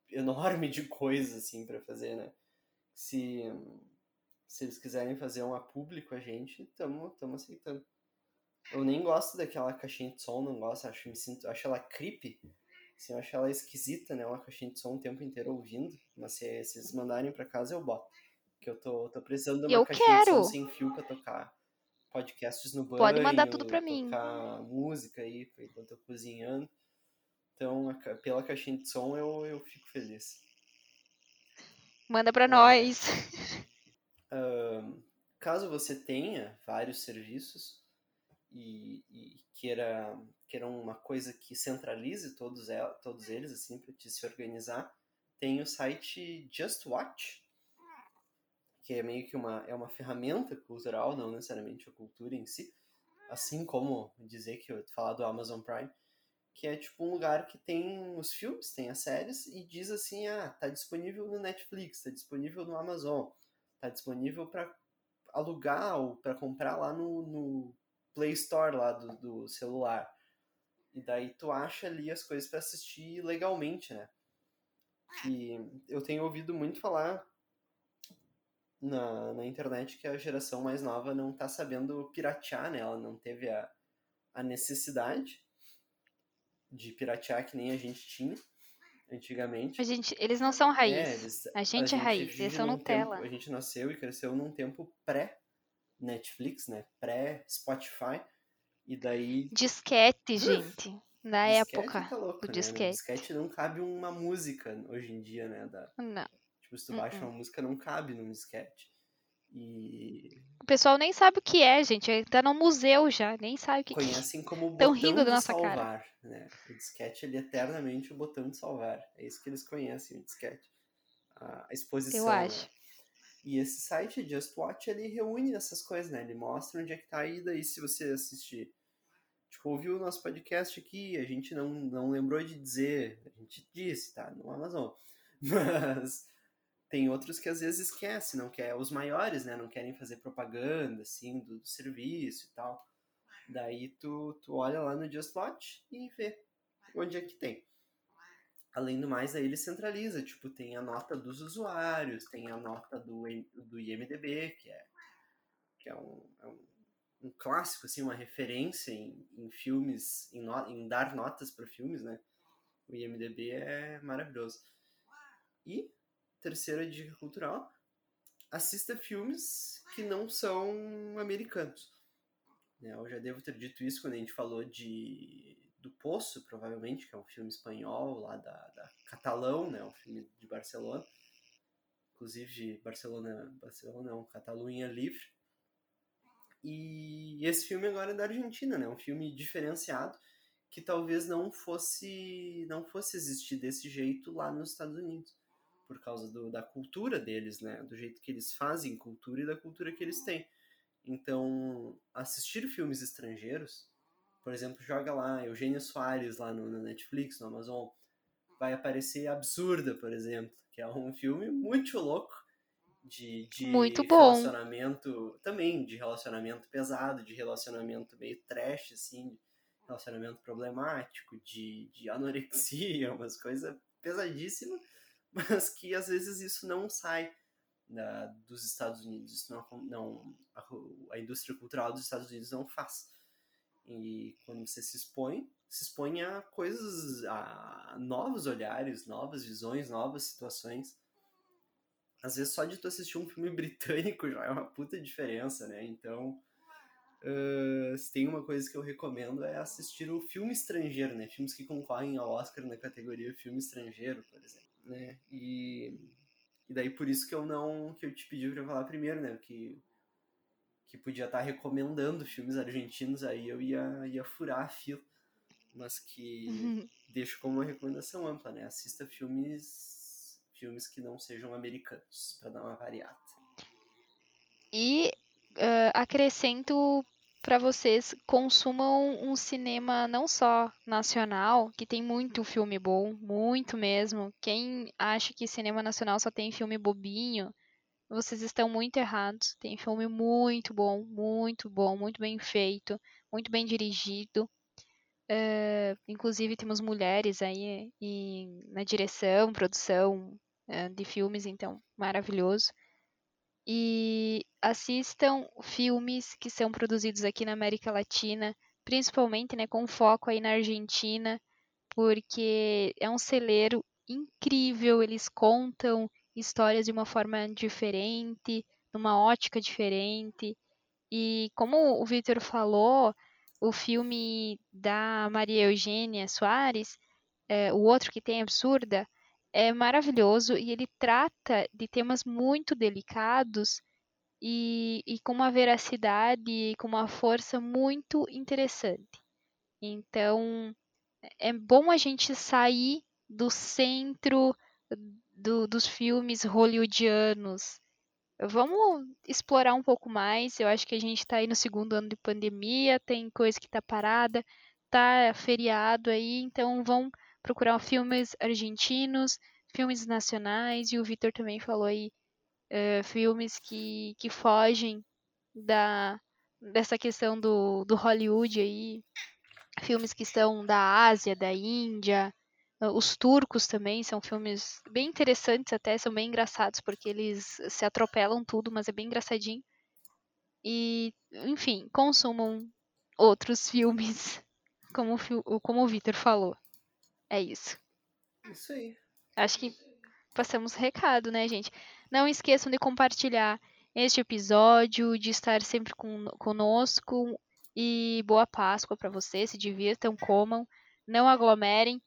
enorme de coisas, assim, para fazer, né? Se, se eles quiserem fazer um a público, a gente, estamos aceitando. Eu nem gosto daquela caixinha de som, não gosto, acho, me sinto, acho ela creepy. Assim, eu acho ela esquisita, né? Uma caixinha de som o tempo inteiro ouvindo. Mas se, se eles mandarem para casa, eu boto. Porque eu tô, tô precisando de uma eu caixinha quero. de som sem fio pra tocar podcasts no banho. Pode mandar tudo pra mim. Tocar música aí enquanto eu tô cozinhando. Então, pela caixinha de som, eu, eu fico feliz. Manda pra é. nós. <laughs> Uh, caso você tenha vários serviços e, e queira, queira uma coisa que centralize todos, todos eles, assim, para te se organizar, tem o site Just Watch, que é meio que uma, é uma ferramenta cultural, não necessariamente a cultura em si, assim como dizer que eu falar do Amazon Prime, que é tipo um lugar que tem os filmes, tem as séries e diz assim, ah, tá disponível no Netflix, tá disponível no Amazon, tá disponível para alugar ou para comprar lá no, no, Play Store lá do, do celular. E daí tu acha ali as coisas para assistir legalmente, né? Que eu tenho ouvido muito falar na, na internet que a geração mais nova não tá sabendo piratear, né? Ela não teve a, a necessidade de piratear que nem a gente tinha antigamente. A gente, eles não são raiz. É, eles, a, gente a gente é raiz, eles são Nutella. Tempo, a gente nasceu e cresceu num tempo pré-Netflix, né? Pré-Spotify. E daí. Disquete, gente. Na disquete época. Tá louco, o né? disquete. No disquete não cabe uma música hoje em dia, né? Da... Não. Tipo, se tu baixa uh -uh. uma música, não cabe num disquete. E... O pessoal nem sabe o que é, gente. Tá no museu já, nem sabe o que Conhecem que... como o Tão botão rindo de da nossa salvar, cara. né? O disquete, ele é eternamente o botão de salvar. É isso que eles conhecem, o disquete. A exposição, Eu acho. Né? E esse site, Just Watch, ele reúne essas coisas, né? Ele mostra onde é que tá aí, daí se você assistir... Tipo, ouviu o nosso podcast aqui, a gente não, não lembrou de dizer, a gente disse, tá? No Amazon. <laughs> Mas tem outros que às vezes esquecem, não quer os maiores, né? Não querem fazer propaganda assim do, do, serviço e tal. Daí tu, tu olha lá no Just Watch e vê onde é que tem. Além do mais, aí ele centraliza, tipo, tem a nota dos usuários, tem a nota do, do IMDB, que é, que é, um, é um, um clássico, assim, uma referência em, em filmes, em, no, em dar notas para filmes, né? O IMDB é maravilhoso. E terceira dica cultural, assista filmes que não são americanos. Né, eu já devo ter dito isso quando a gente falou de do Poço, provavelmente, que é um filme espanhol lá da, da Catalão, né, um filme de Barcelona. Inclusive, Barcelona, Barcelona não, Catalunha Livre. E esse filme agora é da Argentina, né? Um filme diferenciado que talvez não fosse não fosse existir desse jeito lá nos Estados Unidos por causa do, da cultura deles, né? Do jeito que eles fazem cultura e da cultura que eles têm. Então, assistir filmes estrangeiros, por exemplo, joga lá Eugênio Soares lá no, no Netflix, no Amazon, vai aparecer Absurda, por exemplo, que é um filme muito louco de, de muito bom. relacionamento, também de relacionamento pesado, de relacionamento meio trash, assim, relacionamento problemático, de, de anorexia, <laughs> umas coisas pesadíssimas mas que às vezes isso não sai da, dos Estados Unidos, isso não, não a, a, indústria cultural dos Estados Unidos não faz. E quando você se expõe, se expõe a coisas, a novos olhares, novas visões, novas situações. Às vezes só de tu assistir um filme <laughs> britânico já é uma puta diferença, né? Então, uh, se tem uma coisa que eu recomendo é assistir o filme estrangeiro, né? Filmes que concorrem ao Oscar na categoria filme estrangeiro, por exemplo né? E, e daí por isso que eu não que eu te pedi para falar primeiro, né? Que que podia estar tá recomendando filmes argentinos aí eu ia ia furar a fila. mas que uhum. <laughs> deixo como uma recomendação ampla, né? Assista filmes, filmes que não sejam americanos, para dar uma variada. E uh, acrescento para vocês consumam um cinema não só nacional, que tem muito filme bom, muito mesmo. Quem acha que cinema nacional só tem filme bobinho, vocês estão muito errados. Tem filme muito bom, muito bom, muito bem feito, muito bem dirigido. Uh, inclusive temos mulheres aí em, na direção, produção uh, de filmes, então maravilhoso e assistam filmes que são produzidos aqui na América Latina, principalmente, né, com foco aí na Argentina, porque é um celeiro incrível, eles contam histórias de uma forma diferente, numa ótica diferente. E como o Victor falou, o filme da Maria Eugênia Soares, é, o outro que tem Absurda, é maravilhoso e ele trata de temas muito delicados e, e com uma veracidade e com uma força muito interessante. Então, é bom a gente sair do centro do, dos filmes hollywoodianos. Vamos explorar um pouco mais. Eu acho que a gente está aí no segundo ano de pandemia, tem coisa que está parada, tá feriado aí, então vão procurar filmes argentinos, filmes nacionais, e o Vitor também falou aí uh, filmes que, que fogem da, dessa questão do, do Hollywood aí, filmes que são da Ásia, da Índia, uh, os turcos também são filmes bem interessantes até, são bem engraçados, porque eles se atropelam tudo, mas é bem engraçadinho. E, enfim, consumam outros filmes, <laughs> como, como o Vitor falou. É isso. Isso aí. Acho que passamos recado, né, gente? Não esqueçam de compartilhar este episódio, de estar sempre com, conosco e boa Páscoa para vocês. Se divirtam, comam, não aglomerem.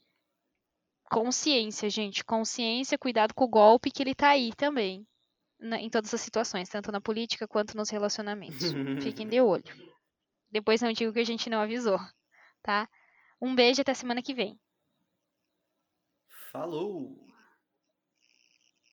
Consciência, gente, consciência, cuidado com o golpe que ele tá aí também, na, em todas as situações, tanto na política quanto nos relacionamentos. <laughs> Fiquem de olho. Depois não digo que a gente não avisou, tá? Um beijo até semana que vem. Falou!